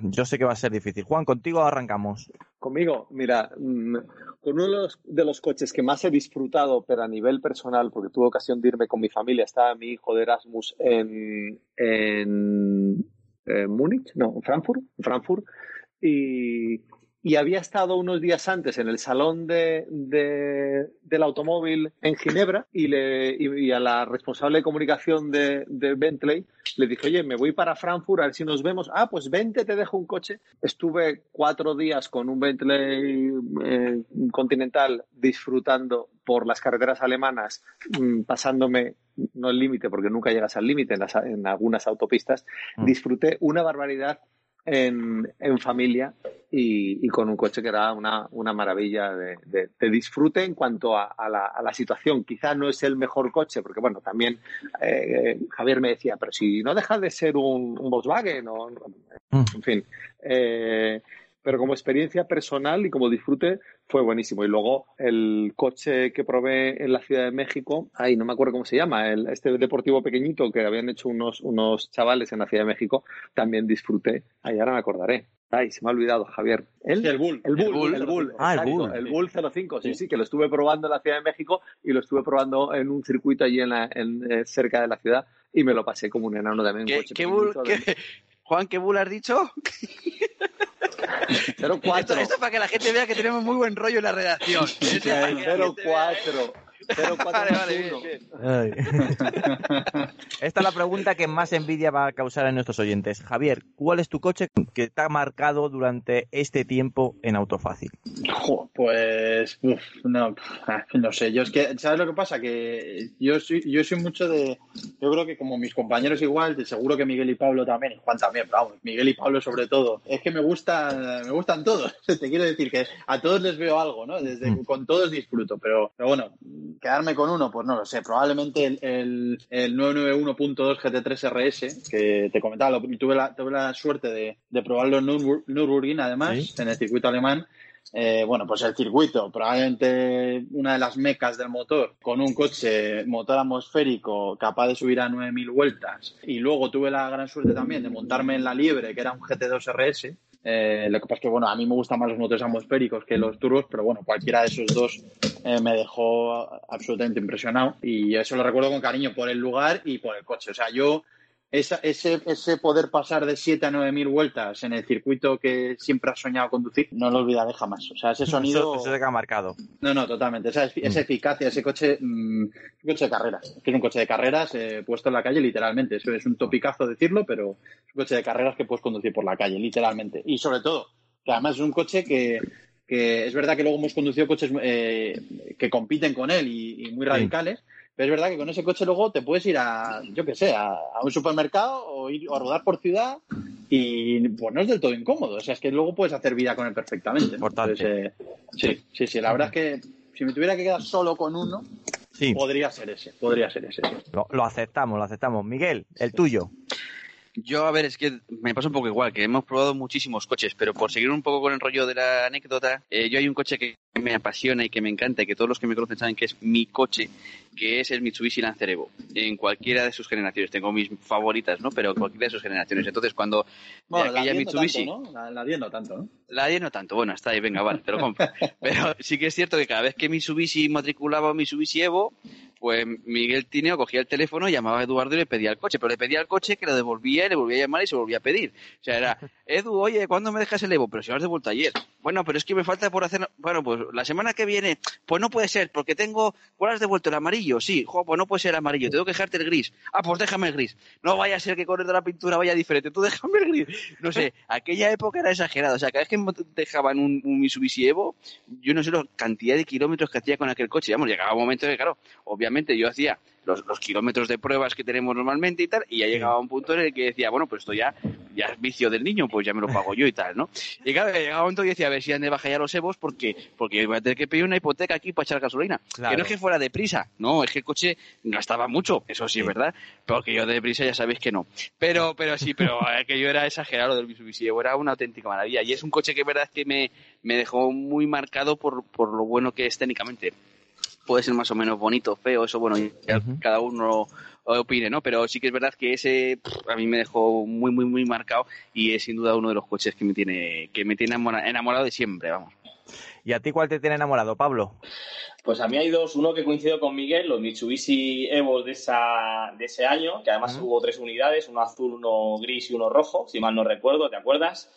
B: Yo sé que va a ser difícil. Juan, contigo arrancamos.
C: Conmigo, mira, mm, con uno de los, coches que más he disfrutado, pero a nivel personal, porque tuve ocasión de irme con mi familia, estaba mi hijo de Erasmus en, en, en Múnich, no, en Frankfurt, en Frankfurt, y, y había estado unos días antes en el salón de, de- del automóvil en Ginebra y, le, y, y a la responsable de comunicación de, de Bentley le dije, oye, me voy para Frankfurt a ver si nos vemos. Ah, pues vente, te dejo un coche. Estuve cuatro días con un Bentley eh, Continental disfrutando por las carreteras alemanas, mm, pasándome, no el límite, porque nunca llegas al límite en, en algunas autopistas.
B: Mm.
C: Disfruté una barbaridad en, en familia y, y con un coche que era una, una maravilla de, de- de disfrute en cuanto a, a la, a la situación. Quizá no es el mejor coche, porque bueno, también eh, Javier me decía, pero si no deja de ser un, un Volkswagen o en fin. Eh, pero como experiencia personal y como disfrute fue buenísimo. Y luego el coche que probé en la Ciudad de México, ay, no me acuerdo cómo se llama, el, este deportivo pequeñito que habían hecho unos, unos chavales en la Ciudad de México, también disfruté. Ay, ahora me acordaré. Ay, se me ha olvidado, Javier. ¿El?
D: El Bull.
C: El Bull,
E: El Bull.
C: el Bull,
B: Ah, el Bull.
C: el Bull 05, sí, sí, que lo estuve probando en la Ciudad de México y lo estuve probando en un circuito allí en la, en, eh, cerca de la ciudad y me lo pasé como un enano también. un
E: ¿Qué,
C: coche
E: qué bull- qué- Juan, ¿qué bull has dicho? [laughs]
C: 04.
E: Esto, esto para que la gente vea que tenemos muy buen rollo en la redacción. [laughs] Eso para que la gente vea, ¿eh?
C: 04. 04 [laughs]
E: Vale, vale, bien,
C: uno.
E: bien.
B: Ay. [laughs] Esta es la pregunta que más envidia va a causar en nuestros oyentes. Javier, ¿cuál es tu coche que te ha marcado durante este tiempo en Autofácil?
D: Pues, uf, no, ah, no sé, yo es que, ¿sabes lo que pasa? Que yo soy, yo soy mucho de, yo creo que como mis compañeros igual, de seguro que Miguel y Pablo también, y Juan también, pero vamos, Miguel y Pablo sobre todo, es que me gusta, me gustan todos, [laughs] te quiero decir que a todos les veo algo, ¿no? Desde,
B: Mm.
D: con todos disfruto, pero, pero bueno, quedarme con uno, pues no lo sé, probablemente el, el, el 991.2 GT3 RS, que te comentaba, lo- tuve, la, tuve la suerte de, de probarlo en Nürburg- Nürburgring, además, en el circuito alemán, eh, bueno, pues el circuito, probablemente una de las mecas del motor, con un coche motor atmosférico capaz de subir a 9.000 vueltas. Y luego tuve la gran suerte también de montarme en la Liebre, que era un GT2 RS. Eh, lo que pasa es que, bueno, a mí me gustan más los motores atmosféricos que los turbos, pero bueno, cualquiera de esos dos eh, me dejó absolutamente impresionado. Y eso lo recuerdo con cariño por el lugar y por el coche. O sea, yo esa- ese, ese poder pasar de 7 a 9 mil vueltas en el circuito que siempre has soñado conducir, no lo olvidaré jamás. O sea, ese sonido.
B: Eso, eso te ha marcado.
D: No, no, totalmente. Esa, esa eficacia, ese coche, mm, un coche de carreras. Es que es un coche de carreras eh, puesto en la calle, literalmente. Eso es un topicazo decirlo, pero es un coche de carreras que puedes conducir por la calle, literalmente. Y sobre todo, que además es un coche que, que es verdad que luego hemos conducido coches eh, que compiten con él y, y muy radicales. Pero es verdad que con ese coche luego te puedes ir a, yo qué sé, a, a un supermercado o ir o a rodar por ciudad y pues no es del todo incómodo. O sea, es que luego puedes hacer vida con él perfectamente.
B: Importante.
D: Entonces, eh, sí, sí, sí. La verdad es que si me tuviera que quedar solo con uno,
B: Sí,
D: podría ser ese. Podría ser ese. sí.
B: lo, lo aceptamos, lo aceptamos. Miguel, el tuyo.
E: Yo, a ver, es que me pasa un poco igual, que hemos probado muchísimos coches, pero por seguir un poco con el rollo de la anécdota, eh, yo hay un coche que me apasiona y que me encanta y que todos los que me conocen saben que es mi coche, que es el Mitsubishi Lancer Evo, en cualquiera de sus generaciones. Tengo mis favoritas, ¿no? Pero cualquiera de sus generaciones. Entonces, cuando
D: Bueno, la
E: aquella
D: 10 no
E: Mitsubishi...
D: tanto, ¿no? La, la 10 no tanto, ¿no?
E: La 10 no tanto, bueno, está ahí, venga, vale, te lo compro. [laughs] Pero sí que es cierto que cada vez que Mitsubishi matriculaba Mitsubishi Evo, pues Miguel Tineo cogía el teléfono, llamaba a Eduardo y le pedía el coche, pero le pedía el coche que lo devolvía y le volvía a llamar y se volvía a pedir. O sea, era, Edu, oye, ¿cuándo me dejas el Evo? Pero si lo has devuelto ayer. Bueno, pero es que me falta por hacer, bueno, pues la semana que viene, pues no puede ser, porque tengo, ¿cuál has devuelto? ¿El amarillo? Sí, jo, pues no puede ser amarillo, tengo que dejarte el gris. Ah, pues déjame el gris. No vaya a ser que con el de la pintura vaya diferente, tú déjame el gris. No sé, [laughs] aquella época era exagerada. O sea, cada vez que dejaban un, un Mitsubishi Evo, yo no sé la cantidad de kilómetros que hacía con aquel coche. Vamos, llegaba un momento que, claro, obviamente yo hacía los, los kilómetros de pruebas que tenemos normalmente y tal, y ya llegaba un punto en el que decía, bueno, pues esto ya, ya es vicio del niño, pues ya me lo pago yo y tal, ¿no? Y claro, llegaba un momento que decía, a ver si han de bajar ya los Evos, porque, porque voy a tener que pedir una hipoteca aquí para echar gasolina.
B: Claro.
E: Que no es que fuera deprisa, no, es que el coche gastaba mucho, eso sí, es verdad, pero que yo de deprisa ya sabéis que no. Pero, pero sí, pero [laughs] eh, que yo era exagerado del Mitsubishi Evo, era una auténtica maravilla. Y es un coche que es verdad que me, me dejó muy marcado por, por lo bueno que es técnicamente. Puede ser más o menos bonito, feo, eso bueno, ya cada uno opine, ¿no? Pero sí que es verdad que ese pff, a mí me dejó muy, muy, muy marcado y es sin duda uno de los coches que me tiene, que me tiene enamora- enamorado de siempre, vamos.
B: ¿Y a ti cuál te tiene enamorado, Pablo?
F: Pues a mí hay dos, uno que coincido con Miguel, los Mitsubishi Evo de, esa, de ese año, que además hubo tres unidades, uno azul, uno gris y uno rojo, si mal no recuerdo, ¿te acuerdas?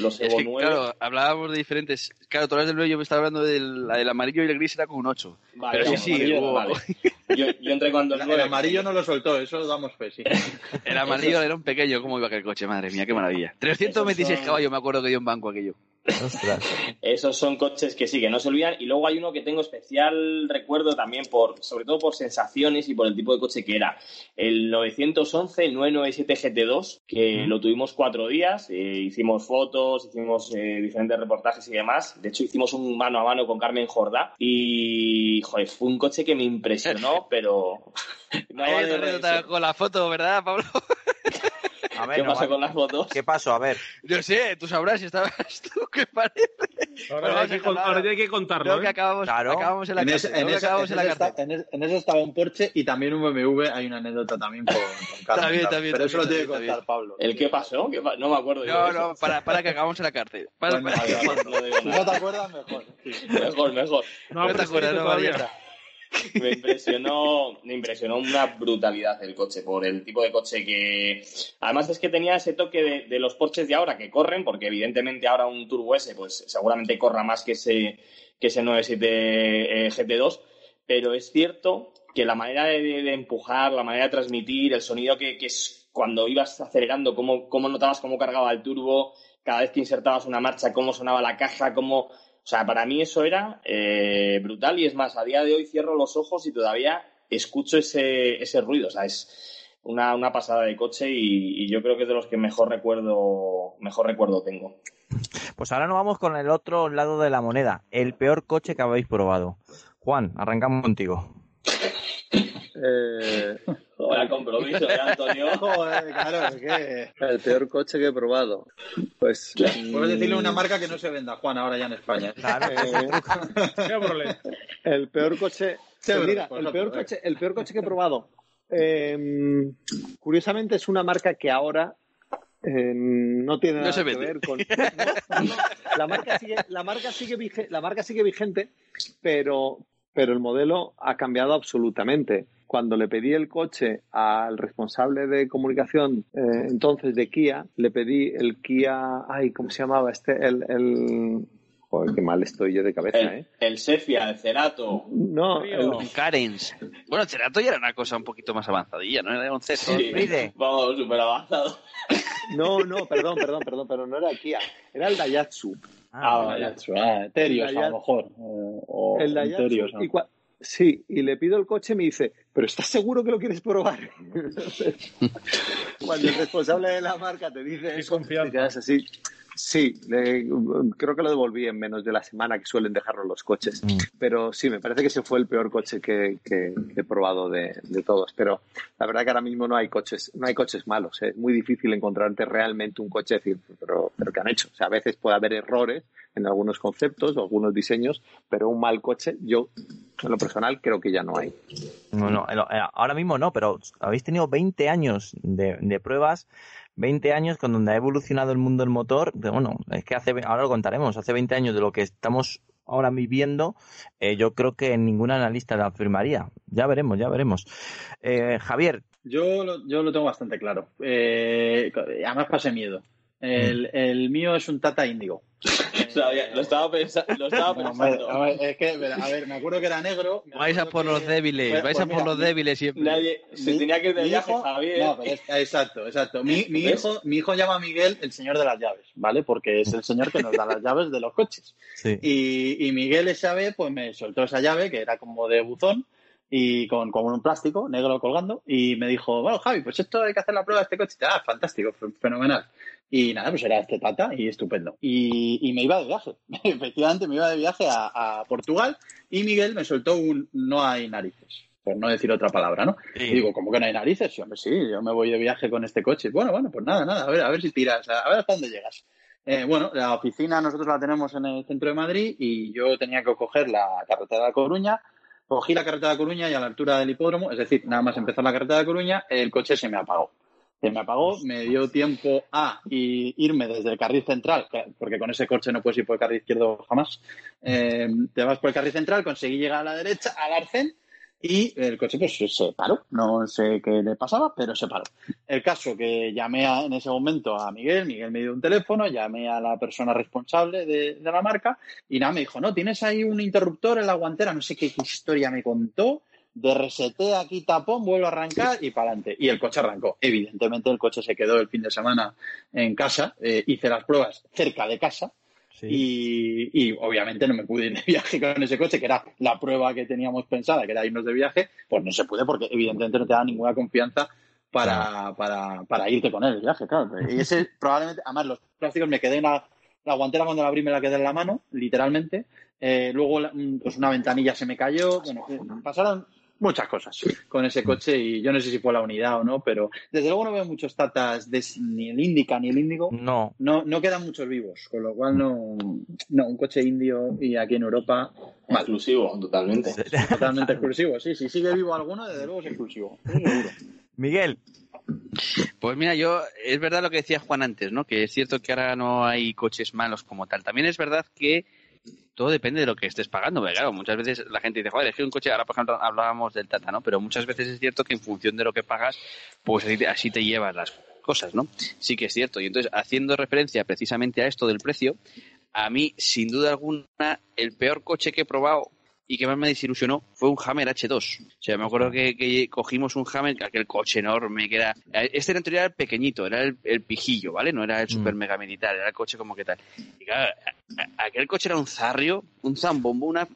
F: Los
E: Es
F: Evo
E: que,
F: 9.
E: claro, hablábamos de diferentes. Claro, tú hablas del 9, yo me estaba hablando del, la del amarillo y el gris era con un 8.
F: Vale,
E: Pero sí, sí,
F: amarillo,
E: hubo-
F: vale. [laughs] Yo, yo entré cuando el
D: El
F: 9.
D: amarillo no lo soltó, eso lo damos fe, sí.
E: el amarillo era un pequeño. ¿Cómo iba aquel coche? Madre mía, qué maravilla. 326
F: Esos son-
E: caballos, me acuerdo que dio un banco aquello.
B: Ostras.
F: Esos son coches que sí, que no se olvidan. Y luego hay uno que tengo especial recuerdo también, por, sobre todo por sensaciones y por el tipo de coche que era. El 911, el 997 GT2, que lo tuvimos cuatro días. eh, hicimos fotos, hicimos eh, diferentes reportajes y demás. De hecho, hicimos un mano a mano con Carmen Jordá. Y, joder, fue un coche que me impresionó, [laughs] pero... no
E: Hay anécdota con la foto, ¿verdad, Pablo?
B: A ver,
F: ¿Qué
B: no
F: pasó
B: vale.
F: con las fotos?
B: ¿Qué pasó? A ver.
E: Yo sé, tú sabrás si estabas tú, ¿qué parece?
G: Ahora,
E: Bueno,
G: hay que, con- ahora hay que contarlo.
E: Creo que
G: ¿eh?
E: acabamos,
B: Claro.
E: acabamos en la
D: En
E: cárcel.
D: ese, en,
E: creo que
D: ese-
E: acabamos
D: en
E: en la
D: ese
E: cárcel.
D: esta- en ese- en ese estaba un Porsche y también un BMW. Hay una anécdota también con, con Carmen.
E: También, también,
D: Pero eso lo tiene que contar Pablo.
F: ¿El qué pasó? ¿Qué pa- No me acuerdo yo
E: No,
F: eso.
E: no, para, para que acabamos en la cárcel. Para,
D: Bueno,
E: para-
D: vale, vale.
F: No
D: no te acuerdas, mejor. Sí.
F: Mejor, mejor.
G: No,
E: No te acuerdas, no,
G: todavía. [laughs]
F: Me impresionó, me impresionó una brutalidad el coche, por el tipo de coche que... Además es que tenía ese toque de, los Porsches de ahora que corren, porque evidentemente ahora un Turbo S pues seguramente corra más que ese, que ese 97 eh, GT2, pero es cierto que la manera de, de empujar, la manera de transmitir, el sonido que, que es cuando ibas acelerando, cómo, cómo notabas cómo cargaba el turbo, cada vez que insertabas una marcha, cómo sonaba la caja, cómo... O sea, para mí eso era eh, brutal y es más, a día de hoy cierro los ojos y todavía escucho ese, ese ruido. O sea, es una, una pasada de coche y, y yo creo que es de los que mejor recuerdo, mejor recuerdo tengo.
B: Pues ahora nos vamos con el otro lado de la moneda. El peor coche que habéis probado. Juan, arrancamos contigo.
C: Eh,
F: Joder, compromiso de Antonio. [laughs]
D: Joder, claro, es que...
C: el peor coche que he probado. Pues.
D: Puedes decirle
C: mm,
D: una marca que no se venda, Juan, ahora ya en España.
B: Claro,
C: eh. [laughs] El peor coche.
D: Chevrolet,
C: Pues mira, el peor coche, el peor coche que he probado. eh, curiosamente es una marca que ahora eh, no tiene
E: No
C: nada
E: se
C: que ver con. No, no, no. la marca sigue, la marca sigue vige- la marca sigue vigente, pero, pero el modelo ha cambiado absolutamente. Cuando le pedí el coche al responsable de comunicación eh, entonces de Kia, le pedí el Kia, ay, ¿cómo se llamaba este? El, el... Joder, qué mal estoy yo de cabeza, ¿eh?
F: El, el Sefia, el Cerato.
C: No, el-
E: Un Carens. Bueno, el Cerato ya era una cosa un poquito más avanzadilla, ¿no? Era un C.
F: Sí, vamos, súper avanzado. [laughs]
C: no, no, perdón, perdón, perdón, pero no era Kia, era el Daihatsu.
F: Ah,
D: Ah,
F: vaya.
D: ah, Terios,
C: El
D: a lo mejor. eh, O
C: el Daihatsu.
D: Terios, ¿no?
C: y Sí, y le pido el coche y me dice, ¿pero estás seguro que lo quieres probar? [laughs] Cuando el responsable de la marca te dice
G: Qué
C: eso,
G: confianza.
C: te quedas así. Sí, le- creo que lo devolví en menos de la semana que suelen dejarlo los coches.
B: Mm.
C: Pero sí, me parece que ese fue el peor coche que, que- que he probado de, de todos. Pero la verdad que ahora mismo no hay coches, no hay coches malos. ¿eh? Es muy difícil encontrarte realmente un coche decir, pero, pero ¿qué han hecho? O sea, a veces puede haber errores en algunos conceptos o algunos diseños, pero un mal coche, yo, en lo personal, creo que ya no hay.
B: No, no, eh, ahora mismo no, pero habéis tenido 20 años de, de pruebas, 20 años con donde ha evolucionado el mundo del motor. Bueno, es que hace, ahora lo contaremos, hace 20 años de lo que estamos ahora viviendo, eh, yo creo que ningún analista lo afirmaría. Ya veremos, ya veremos. Eh, Javier,
D: Yo lo, yo lo tengo bastante claro. Eh, además pasé miedo. El, el mío es un Tata Índigo. [laughs]
F: Lo estaba, pensa- lo estaba pensando.
D: a ver, es que, a ver, me acuerdo que era negro.
E: Vais a por
D: que-
E: los débiles,
D: Pues-
E: vais
D: pues
E: a por
D: mira,
E: los débiles siempre.
F: Nadie, se
D: Mi-
F: tenía que ir de viaje,
D: hijo-
F: Javier.
D: No, pero es- exacto, exacto. Mi, mi hijo, mi hijo llama a Miguel el señor de las llaves, ¿vale? Porque es el señor que nos da las llaves de los coches. [laughs]
B: sí.
D: Y, y Miguel esa vez, pues me soltó esa llave, que era como de buzón, y con, con un plástico negro colgando, y me dijo, bueno, Javi, pues esto hay que hacer la prueba de este coche. Ah, fantástico, fenomenal. Y nada, pues era este tata y estupendo. Y, y me iba de viaje. [laughs] Efectivamente, me iba de viaje a, a Portugal y Miguel me soltó un no hay narices, por no decir otra palabra, ¿no?
B: Sí.
D: Y digo, ¿cómo que no hay narices? Sí, hombre, sí, yo me voy de viaje con este coche. Bueno, bueno, pues nada, nada, a ver, a ver si tiras, a ver hasta dónde llegas. Eh, bueno, la oficina nosotros la tenemos en el centro de Madrid y yo tenía que coger la carretera de Coruña. Cogí la carretera de Coruña y a la altura del hipódromo, es decir, nada más empezar la carretera de Coruña, el coche se me apagó. Se me apagó, me dio tiempo a irme desde el carril central, que- porque con ese coche no puedes ir por el carril izquierdo jamás. Eh, te vas por el carril central, conseguí llegar a la derecha, al arcén, y el coche pues se paró. No sé qué le pasaba, pero se paró. El caso que llamé en ese momento a Miguel, Miguel me dio un teléfono, llamé a la persona responsable de, la marca y nada, me dijo, no, tienes ahí un interruptor en la guantera, no sé qué, historia me contó, de reseté aquí tapón, vuelvo a arrancar y para adelante. Y el coche arrancó. Evidentemente el coche se quedó el fin de semana en casa, eh, hice las pruebas cerca de casa y, obviamente no me pude ir de [laughs] viaje con ese coche, que era la prueba que teníamos pensada, que era irnos de viaje, pues no se puede porque evidentemente no te da ninguna confianza para, para, para irte con él el viaje, claro. [laughs] Y ese probablemente, además los plásticos me quedé en la, la guantera cuando la abrí me la quedé en la mano, literalmente. Eh, luego pues una ventanilla se me cayó, bueno, pasaron muchas cosas con ese coche y yo no sé si fue la unidad o no, pero desde luego no veo muchos tatas de, ni el Indica ni el Índigo.
B: No.
D: no. No quedan muchos vivos, con lo cual no, no un coche indio y aquí en Europa.
F: Exclusivo, totalmente.
D: Totalmente exclusivo, sí. Si sigue vivo alguno, desde luego es exclusivo.
B: Miguel.
E: Pues mira, yo es verdad lo que decía Juan antes, ¿no? Que es cierto que ahora no hay coches malos como tal. También es verdad que todo depende de lo que estés pagando. Porque claro, muchas veces la gente dice, joder, es que un coche, ahora por ejemplo hablábamos del Tata, ¿no? Pero muchas veces es cierto que en función de lo que pagas, pues así te, llevas las cosas, ¿no? Sí que es cierto. Y entonces, haciendo referencia precisamente a esto del precio, a mí, sin duda alguna, el peor coche que he probado y que más me desilusionó fue un Hammer H2. O sea, me acuerdo que, cogimos un Hammer, aquel coche enorme que era... Este era el pequeñito, era el, pijillo, ¿vale? No era el mm. super mega militar, era el coche como que tal. Y claro, aquel coche era un zarrio, un zambombo, una... O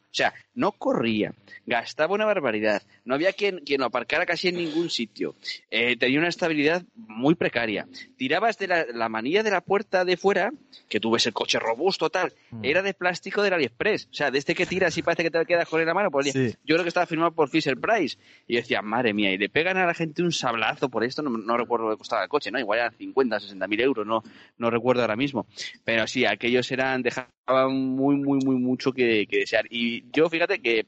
E: no corría, gastaba una barbaridad, no había quien, quien lo aparcara casi en ningún sitio, eh, tenía una estabilidad muy precaria. Tirabas de la, manilla de la puerta de fuera, que tú ves el coche robusto tal, mm. era de plástico del AliExpress. O sea, de este que tiras y parece que te quedas con la mano. Pues, Yo creo que estaba firmado por Fisher Price. Y decía, madre mía, y le pegan a la gente un sablazo por esto, no, recuerdo lo que costaba el coche, ¿no? Igual eran 50, 60 mil euros, no, no recuerdo ahora mismo. Pero sí, aquellos eran, dejaban muy, muy, muy mucho que, que desear. Y yo, fíjate que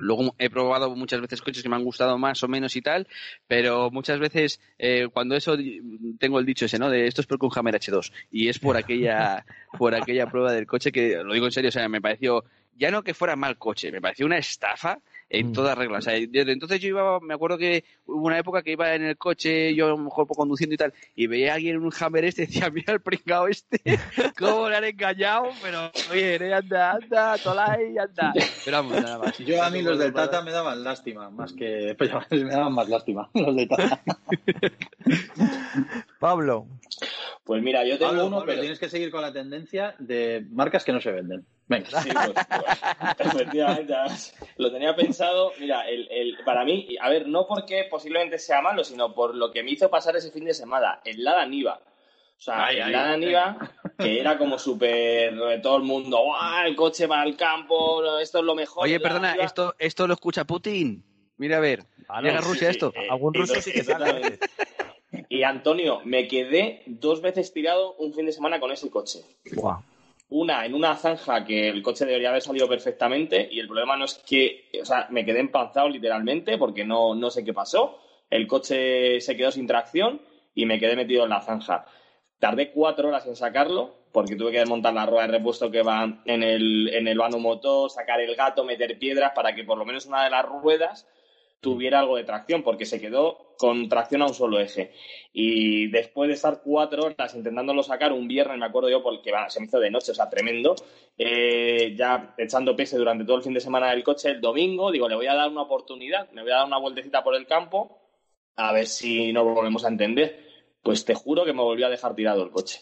E: Luego he probado muchas veces coches que me han gustado más o menos y tal, pero muchas veces eh, cuando eso tengo el dicho ese, ¿no? De esto es porque un Hammer H2 y es por aquella [laughs] por aquella prueba del coche que lo digo en serio, o sea, me pareció ya no que fuera mal coche, me pareció una estafa en mm. todas reglas. O sea, desde entonces yo iba, me acuerdo que hubo una época que iba en el coche, yo a lo mejor conduciendo y tal, y veía a alguien en un Hammer este y [laughs] decía, mira el pringao este, [laughs] cómo le han engañado, pero oye, anda, anda, tolai, anda. [laughs] Pero vamos, nada más.
D: Yo a mí los del Tata me daban lástima, más que, pues, me daban más lástima, los del Tata.
B: Pablo.
F: Pues mira, yo tengo uno,
D: pero tienes que seguir con la tendencia de marcas que no se venden. Venga. [laughs]
F: Sí, [laughs] pues, pues, efectivamente. Lo tenía pensado. Mira, el, el, para mí, a ver, no porque posiblemente sea malo, sino por lo que me hizo pasar ese fin de semana. El Lada Niva. O sea, el Lada Niva, que era como súper. Todo el mundo, ¡guau! El coche va al campo, esto es lo mejor.
E: Oye, perdona, esto, esto lo escucha Putin. Mira a ver, llega Rusia esto.
B: Eh, Algún ruso sí que sabe.
F: Y Antonio, me quedé dos veces tirado un fin de semana con ese coche.
B: Wow.
F: Una en una zanja que el coche debería haber salido perfectamente y el problema no es que, o sea, me quedé empanzado literalmente porque no, no sé qué pasó. El coche se quedó sin tracción y me quedé metido en la zanja. Tardé cuatro horas en sacarlo porque tuve que desmontar la rueda de repuesto que va en el, en el vano motor, sacar el gato, meter piedras para que por lo menos una de las ruedas tuviera algo de tracción, porque se quedó con tracción a un solo eje. Y después de estar cuatro horas intentándolo sacar un viernes, me acuerdo yo, porque se me hizo de noche, o sea, tremendo, eh, ya echando pese durante todo el fin de semana del coche, el domingo, digo, le voy a dar una oportunidad, me voy a dar una vueltecita por el campo, a ver si nos volvemos a entender. Pues te juro que me volvió a dejar tirado el coche.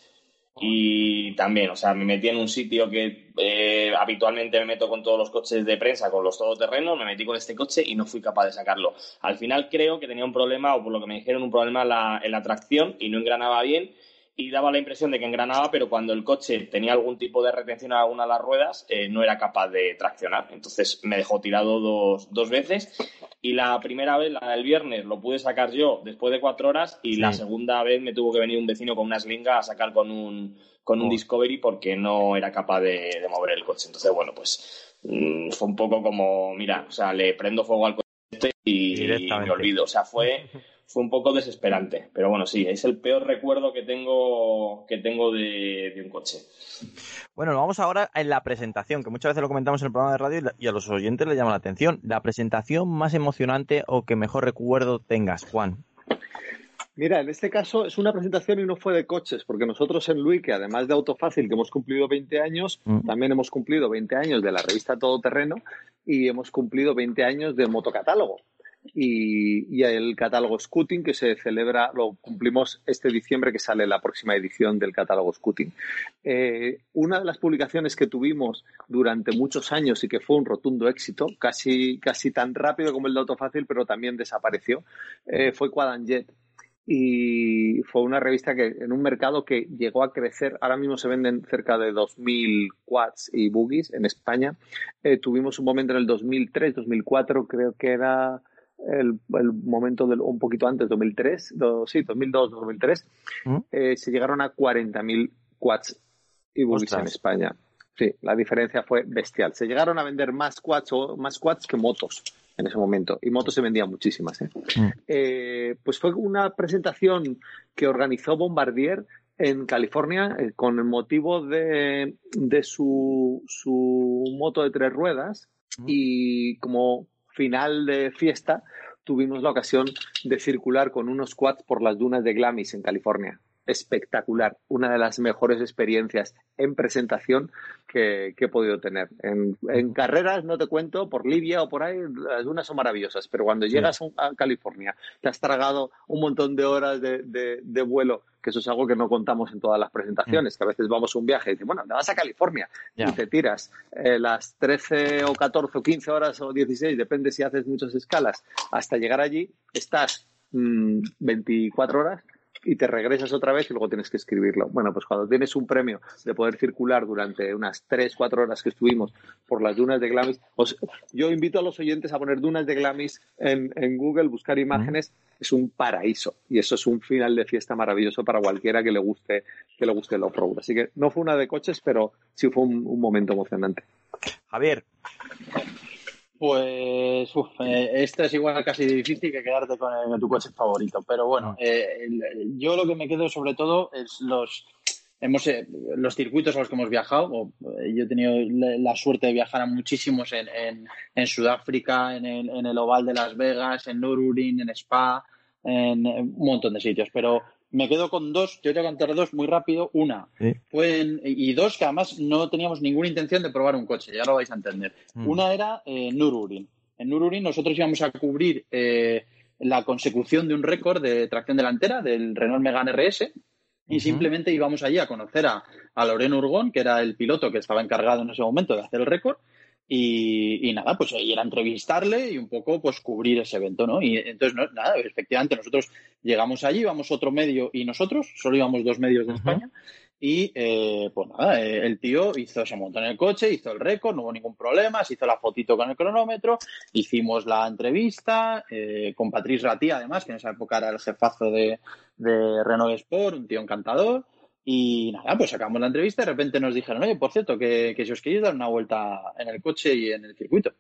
F: Y también, o sea, me metí en un sitio que eh, habitualmente me meto con todos los coches de prensa, con los todoterrenos, me metí con este coche y no fui capaz de sacarlo. Al final creo que tenía un problema, o por lo que me dijeron, un problema en la, tracción y no engranaba bien y daba la impresión de que engranaba, pero cuando el coche tenía algún tipo de retención a alguna de las ruedas, eh, no era capaz de traccionar. Entonces me dejó tirado dos, dos veces y la primera vez, la del viernes, lo pude sacar yo después de cuatro horas y la segunda vez me tuvo que venir un vecino con una slinga a sacar con un, con un oh. Discovery porque no era capaz de, mover el coche. Entonces, bueno, pues mm, fue un poco como, mira, o sea, le prendo fuego al coche y, me olvido. O sea, fue, [laughs] fue un poco desesperante. Pero bueno, sí, es el peor recuerdo que tengo, que tengo de, de un coche.
B: Bueno, vamos ahora en la presentación, que muchas veces lo comentamos en el programa de radio y la- y a los oyentes les llama la atención. La presentación más emocionante o que mejor recuerdo tengas, Juan.
C: Mira, en este caso es una presentación y no fue de coches, porque nosotros en Lui, que además de Autofácil, que hemos cumplido 20 años,
B: Mm.
C: también hemos cumplido 20 años de la revista Todoterreno y hemos cumplido 20 años de Motocatálogo. Y, el catálogo Scooting, que se celebra, lo cumplimos este diciembre, que sale la próxima edición del catálogo Scooting. Eh, una de las publicaciones que tuvimos durante muchos años y que fue un rotundo éxito, casi, casi tan rápido como el de Autofácil, pero también desapareció, eh, fue Quadanjet y fue una revista que en un mercado que llegó a crecer, ahora mismo se venden cerca de 2.000 quads y buggies en España. Eh, tuvimos un momento en el 2003, 2004, creo que era el, el momento del, un poquito antes, 2003, do- sí, 2002, 2003,
B: ¿Mm?
C: eh, se llegaron a 40.000 quads y
B: Ostras.
C: en España. Sí, la diferencia fue bestial. Se llegaron a vender más quads, o, más quads que motos en ese momento. Y motos se vendían muchísimas. ¿eh? Eh, pues fue una presentación que organizó Bombardier en California eh, con el motivo de, de su, su moto de tres ruedas y como final de fiesta tuvimos la ocasión de circular con unos quads por las dunas de Glamis en California. Espectacular, una de las mejores experiencias en presentación que, que he podido tener. En, en carreras, no te cuento, por Libia o por ahí, las dunas son maravillosas, pero cuando llegas a, California, te has tragado un montón de horas de, de- de vuelo, que eso es algo que no contamos en todas las presentaciones, que a veces vamos a un viaje y dices, bueno, te vas a California y te tiras eh, las 13 o 14 o 15 horas o 16, depende si haces muchas escalas, hasta llegar allí, estás mm, 24 horas y te regresas otra vez y luego tienes que escribirlo. Bueno, pues cuando tienes un premio de poder circular durante unas 3, 4 horas que estuvimos por las dunas de Glamis, os- yo invito a los oyentes a poner dunas de Glamis en, en Google, buscar imágenes, es un paraíso y eso es un final de fiesta maravilloso para cualquiera que le guste que le guste el off-road. Así que no fue una de coches, pero sí fue un, un momento emocionante.
B: Javier,
D: Pues uf, eh, esta es igual casi difícil que quedarte con, el- con tu coche favorito. Pero bueno, eh, el- yo lo que me quedo sobre todo es los hemos eh, los circuitos a los que hemos viajado. o, eh, yo he tenido la, la suerte de viajar a muchísimos en, en, en Sudáfrica, en el, en el Oval de Las Vegas, en Nürburgring, en Spa, en, en un montón de sitios. Pero me quedo con dos. Yo te voy a contar dos muy rápido. Una
B: Sí.
D: y dos que además no teníamos ninguna intención de probar un coche. Ya lo vais a entender.
B: Mm.
D: Una era eh, Nürburgring. En Nürburgring nosotros íbamos a cubrir eh, la consecución de un récord de tracción delantera del Renault Megane RS y simplemente íbamos allí a conocer a, a Loren Urgón, que era el piloto que estaba encargado en ese momento de hacer el récord. Y, y nada, pues ahí era entrevistarle y un poco pues cubrir ese evento, ¿no? Y entonces, no, nada, efectivamente, nosotros llegamos allí, íbamos otro medio y nosotros, solo íbamos dos medios de. España. Y eh, pues nada, eh, el tío hizo, se montó en el coche, hizo el récord, no hubo ningún problema, se hizo la fotito con el cronómetro, hicimos la entrevista eh, con Patrice Ratí, además, que en esa época era el jefazo de, de Renault Sport, un tío encantador. Y nada, pues sacamos la entrevista y de repente nos dijeron, oye, por cierto, que, que si os queréis dar una vuelta en el coche y en el circuito,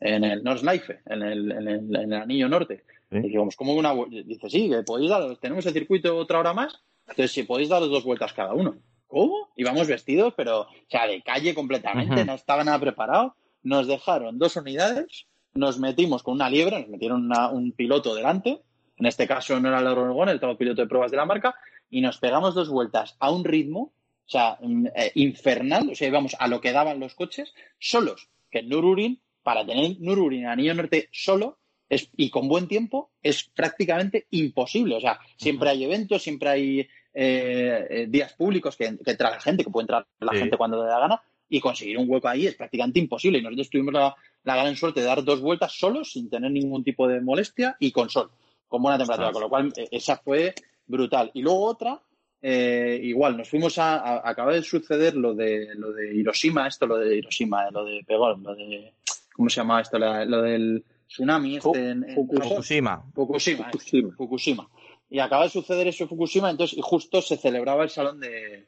D: en el Nordschleife, en el, en el, en el anillo norte.
B: Sí.
D: Y dijimos, ¿cómo que una? Dice, sí, que podéis dar, tenemos el circuito otra hora más, entonces si podéis dar dos vueltas cada uno. ¿Cómo? Íbamos vestidos, pero, o sea, de calle completamente, no estaba nada preparado. Nos dejaron dos unidades, nos metimos con una liebre, nos metieron una- un piloto delante, en este caso no era el Orgón, el piloto de pruebas de la marca, y nos pegamos dos vueltas a un ritmo, o sea, mm, eh, infernal, o sea, íbamos a lo que daban los coches, solos, que en Nürburgring, para tener Nürburgring Anillo Norte solo, es, y con buen tiempo, es prácticamente imposible, o sea, siempre hay eventos, siempre hay eh, eh, días públicos que, que entra la gente, que puede entrar la
B: Sí.
D: gente cuando le da gana, y conseguir un hueco ahí es prácticamente imposible, y nosotros tuvimos la, la gran suerte de dar dos vueltas solos, sin tener ningún tipo de molestia, y con sol, con buena temperatura, con lo cual eh, esa fue brutal. Y luego otra, eh, igual, nos fuimos a, a- acaba de suceder lo de lo de Hiroshima, esto lo de Hiroshima, eh, lo de Pegón, lo de ¿cómo se llama esto? La- lo del tsunami este en.
B: Fukushima.
D: Fukushima,
C: Fukushima.
D: Fukushima. Y acaba de suceder eso en Fukushima, entonces y justo se celebraba el salón de,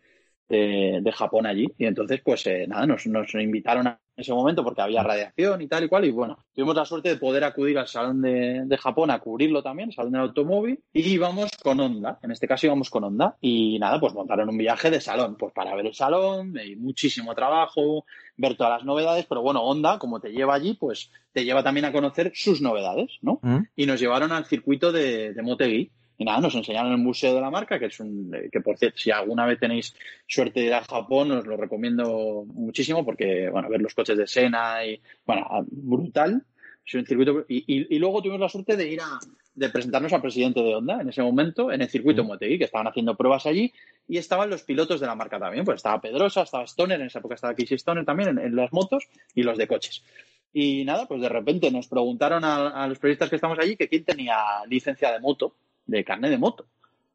D: de, de Japón allí. Y entonces, pues eh, nada, nos, nos invitaron a en ese momento porque había radiación y tal y cual. Y bueno, tuvimos la suerte de poder acudir al Salón de, de Japón a cubrirlo también, el Salón del Automóvil, y íbamos con Honda. En este caso íbamos con Honda. Y nada, pues montaron un viaje de salón, pues para ver el salón, y muchísimo trabajo, ver todas las novedades, pero bueno, Honda, como te lleva allí, pues te lleva también a conocer sus novedades, ¿no?
B: ¿Mm?
D: Y nos llevaron al circuito de, de Motegi. Y nada, nos enseñaron el museo de la marca, que es un, eh, que por cierto, si alguna vez tenéis suerte de ir a Japón, os lo recomiendo muchísimo porque, bueno, ver los coches de Sena y, bueno, a- brutal. Es un circuito, y, y- y luego tuvimos la suerte de ir a, de presentarnos al presidente de Honda en ese momento, en el circuito Motegi, que estaban haciendo pruebas allí, y estaban los pilotos de la marca también, pues estaba Pedrosa, estaba Stoner, en esa época estaba Casey Stoner también, en, en las motos y los de coches. Y nada, pues de repente nos preguntaron a, a los periodistas que estamos allí que quién tenía licencia de moto, de carnet de moto.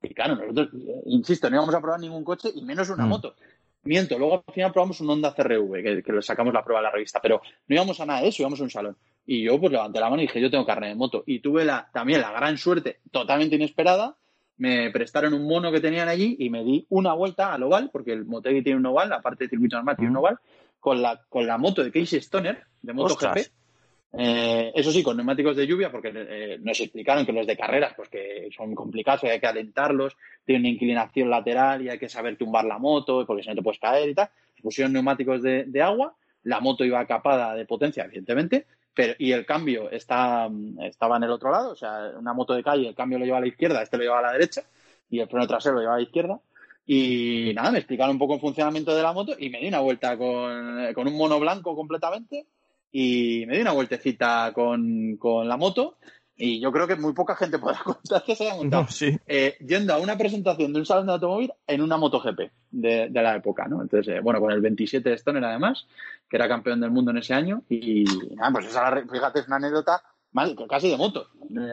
D: Y claro, nosotros, insisto, no íbamos a probar ningún coche y menos una
B: Mm.
D: moto. Miento, luego al final probamos un Honda CRV, que, que le sacamos la prueba a la revista, pero no íbamos a nada de eso, íbamos a un salón. Y yo pues levanté la mano y dije, yo tengo carnet de moto. Y tuve la, también la gran suerte, totalmente inesperada, me prestaron un mono que tenían allí y me di una vuelta al oval, porque el Motegi tiene un oval, aparte de circuito normal tiene un oval, con la, con la moto de Casey Stoner, de MotoGP. Eh, eso sí, con neumáticos de lluvia, porque eh, nos explicaron que los de carreras, pues que son complicados, hay que alentarlos, tienen una inclinación lateral y hay que saber tumbar la moto, porque si no te puedes caer y tal. Pusieron neumáticos de, de agua, la moto iba capada de potencia, evidentemente, pero, y el cambio está, estaba en el otro lado, o sea, una moto de calle, el cambio lo lleva a la izquierda, este lo lleva a la derecha, y el freno trasero lo lleva a la izquierda. Y nada, me explicaron un poco el funcionamiento de la moto y me di una vuelta con, con un mono blanco completamente y me di una vueltecita con, con la moto y yo creo que muy poca gente [laughs] podrá contar que se haya montado
B: No, sí.
D: eh, yendo a una presentación de un salón de automóvil en una MotoGP de, de la época, ¿no? Entonces, eh, bueno, con el 27 de Stoner además, que era campeón del mundo en ese año y nada, pues esa, fíjate, es una anécdota más, casi de motos,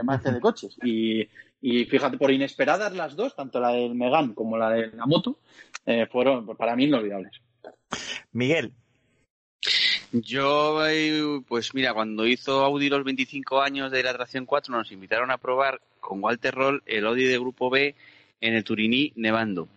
D: más que de coches y, y fíjate, por inesperadas las dos, tanto la del Megan como la de la moto, eh, fueron pues, para mí inolvidables.
B: Miguel,
E: Yo, eh, pues mira, cuando hizo Audi los 25 años de la tracción 4, nos invitaron a probar con Walter Roll el Audi de Grupo B en el Turiní nevando.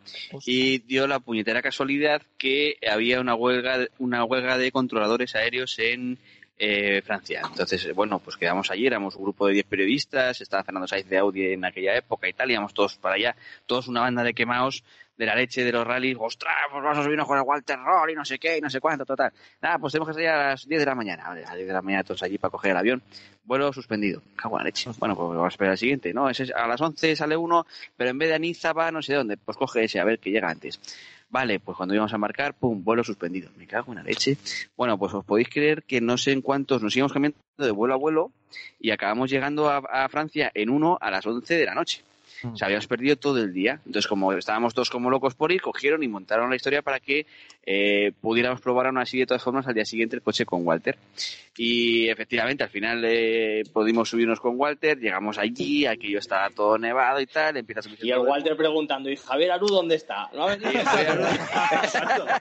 E: Y dio la puñetera casualidad que había una huelga, una huelga de controladores aéreos en eh, Francia. Entonces, bueno, pues quedamos allí, éramos un grupo de 10 periodistas, estaba Fernando Saiz de Audi en aquella época y tal, íbamos todos para allá, todos una banda de quemados de la leche de los rallies, ostras, pues vamos a subirnos con el Walter Roll y no sé qué, y no sé cuánto, total. Nada, pues tenemos que salir a las 10 de la mañana. A las 10 de la mañana todos allí para coger el avión. Vuelo suspendido. Cago en la leche. Bueno, pues vamos a esperar al siguiente. No, es- a las 11 sale uno, pero en vez de Aniza va no sé dónde. Pues coge ese, a ver que llega antes. Vale, pues cuando íbamos a marcar, pum, vuelo suspendido. Me cago en la leche. Bueno, pues os podéis creer que no sé en cuántos nos íbamos cambiando de vuelo a vuelo y acabamos llegando a, a Francia en uno a las 11 de la noche. O sea, habíamos perdido todo el día. Entonces, como estábamos todos como locos por ir, cogieron y montaron la historia para que eh, pudiéramos probar aún así de todas formas al día siguiente el coche con Walter. Y efectivamente, al final eh, pudimos subirnos con Walter, llegamos allí, aquello estaba todo nevado y tal, empieza a subirse
F: Y el Walter preguntando, ¿y Javier Aru dónde está? ¿No ha venido? [laughs] Exacto. [laughs]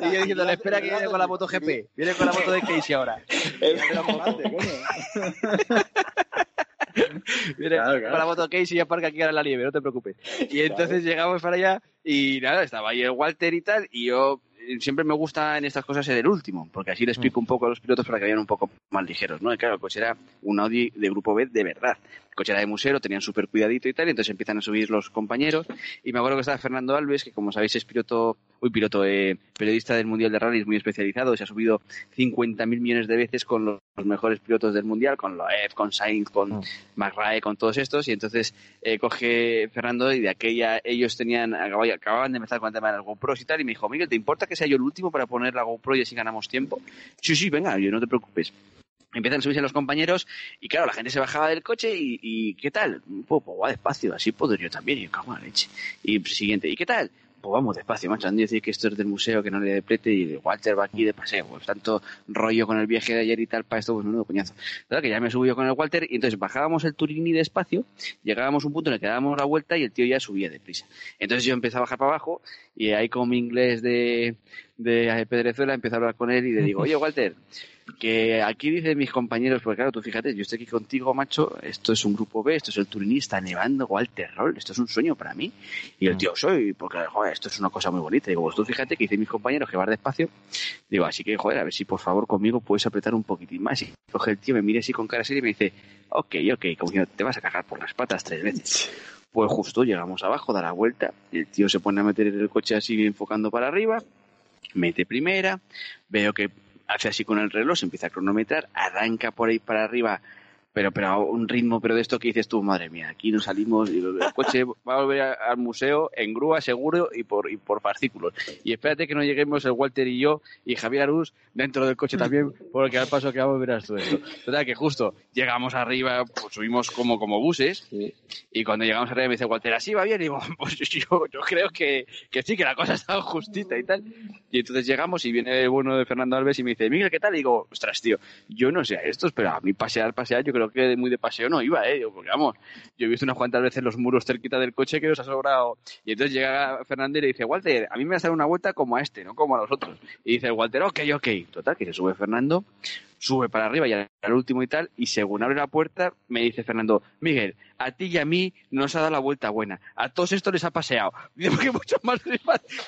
E: Y yo diciéndole, espera que viene con la moto GP, viene con la moto de Casey ahora. [laughs] [laughs] Viene
D: Claro,
E: moto Casey y aparca aquí la nieve, no te preocupes. Y entonces llegamos para allá y nada, estaba ahí el Walter y tal, y yo eh, siempre me gusta en estas cosas ser el último, porque así le explico un poco a los pilotos para que vayan un poco más ligeros, ¿no? Y claro, coche era un Audi de grupo B de verdad. El coche era de museo, tenían súper cuidadito y tal, y entonces empiezan a subir los compañeros. Y me acuerdo que estaba Fernando Alves, que como sabéis es piloto, uy, piloto, eh, periodista del Mundial de Rallys muy especializado, se ha subido 50.000 millones de veces con los, los mejores pilotos del Mundial, con Loeb, con Sainz, con McRae, con todos estos, y entonces eh, coge Fernando y de aquella ellos tenían, acababa- acababan de empezar con el tema de las GoPros y tal, y me dijo, Miguel, ¿te importa que sea yo el último para poner la GoPro y así ganamos tiempo? Sí, sí, venga, yo no te preocupes. Empiezan a subirse los compañeros y claro, la gente se bajaba del coche y, ¿qué tal? Pues, pues va despacio, así puedo yo también, y yo cago en la leche. Y siguiente, ¿y qué tal? Pues vamos despacio, macho. Han de decir que esto es del museo, que no le deplete y Walter va aquí de paseo. Pues tanto rollo con el viaje de ayer y tal, para esto, pues menudo coñazo. Claro que ya me subí yo con el Walter y entonces bajábamos el Turini despacio, llegábamos a un punto en el que dábamos la vuelta y el tío ya subía deprisa. Entonces yo empecé a bajar para abajo y ahí con mi inglés de, de Pedrezuela empecé a hablar con él y le digo, oye Walter, que aquí dicen mis compañeros, porque claro, tú fíjate, yo estoy aquí contigo, macho, esto es un grupo B, esto es el turinista nevando, igual terror, esto es un sueño para mí. Y el tío, soy, porque joder, esto es una cosa muy bonita. Digo, pues tú fíjate que dicen mis compañeros que vas despacio, digo, así que joder, a ver si por favor conmigo puedes apretar un poquitín más. Y coge el tío, me mira así con cara seria y me dice, ok, ok, como que te vas a cagar por las patas tres veces. Pues justo llegamos abajo, da la vuelta, y el tío se pone a meter el coche así enfocando para arriba, mete primera, veo que hace así con el reloj, se empieza a cronometrar, arranca por ahí para arriba pero, pero a un ritmo, pero de esto que dices tú, madre mía, aquí nos salimos, y el coche [laughs] va a volver al museo en grúa seguro y por, y por fascículos. Y espérate que no lleguemos el Walter y yo y Javier Arús dentro del coche también, [laughs] porque al paso que vamos verás todo esto. Total, que justo llegamos arriba, pues subimos como, como buses, y cuando llegamos arriba me dice Walter, ¿así va bien? Y digo, [laughs] pues yo, yo creo que, que sí, que la cosa está justita y tal. Y entonces llegamos y viene el bueno de Fernando Alves y me dice, Miguel, ¿qué tal? Y digo, ostras, tío, yo no sé a estos, pero a mí pasear, pasear, yo creo que muy de paseo no iba, ¿eh? porque vamos, yo he visto unas cuantas veces los muros cerquita del coche que os ha sobrado. Y entonces llega Fernando y le dice, Walter, a mí me va a hacer una vuelta como a este, no como a los otros. Y dice Walter, ok, ok. Total, que se sube Fernando, sube para arriba y al último y tal, y según abre la puerta, me dice Fernando, Miguel, a ti y a mí nos ha dado la vuelta buena. A todos estos les ha paseado. [laughs] Dice, que mucho más,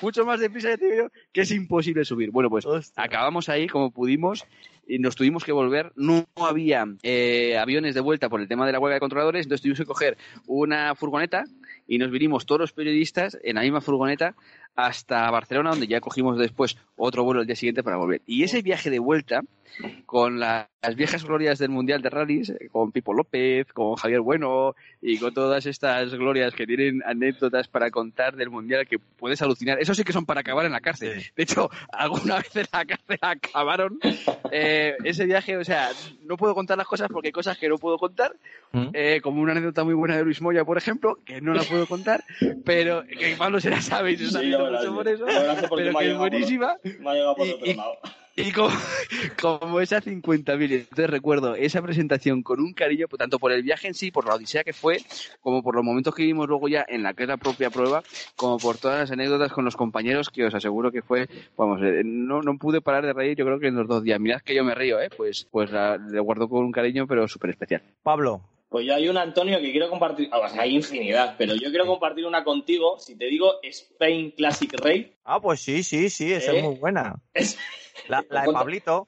E: mucho más deprisa de que es imposible subir. Bueno, pues acabamos ahí como pudimos y nos tuvimos que volver. No había eh, aviones de vuelta por el tema de la huelga de controladores, entonces tuvimos que coger una furgoneta y nos vinimos todos los periodistas en la misma furgoneta hasta Barcelona, donde ya cogimos después otro vuelo el día siguiente para volver. Y ese viaje de vuelta, con las viejas glorias del Mundial de Rallys, eh, con Pipo López, con Javier Bueno y con todas estas glorias que tienen anécdotas para contar del Mundial que puedes alucinar. Eso sí que son para acabar en la cárcel. De hecho, alguna vez en la cárcel acabaron eh, ese viaje. O sea, no puedo contar las cosas porque hay cosas que no puedo contar, ¿Mm? eh, como una anécdota muy buena de Luis Moya, por ejemplo, que no la puedo contar, pero que Pablo se la sabe y se sí, mucho por eso, pero que es buenísima.
F: me ha llegado por otro lado.
E: Y como, [laughs] como esa 50.000, entonces recuerdo esa presentación con un cariño, pues, tanto por el viaje en sí, por la odisea que fue, como por los momentos que vimos luego ya en la que es la propia prueba, como por todas las anécdotas con los compañeros, que os aseguro que fue, vamos, eh, no, no pude parar de reír, yo creo que en los dos días. Mirad que yo me río, ¿eh? Pues, pues le guardo con un cariño, pero súper especial.
B: Pablo.
F: Pues yo hay un Antonio que quiero compartir, o sea, hay infinidad, pero yo quiero compartir una contigo. Si te digo Spain Classic Rey.
B: Ah, pues sí, sí, sí, esa es ¿Eh? muy buena. La, de [laughs] Pablito.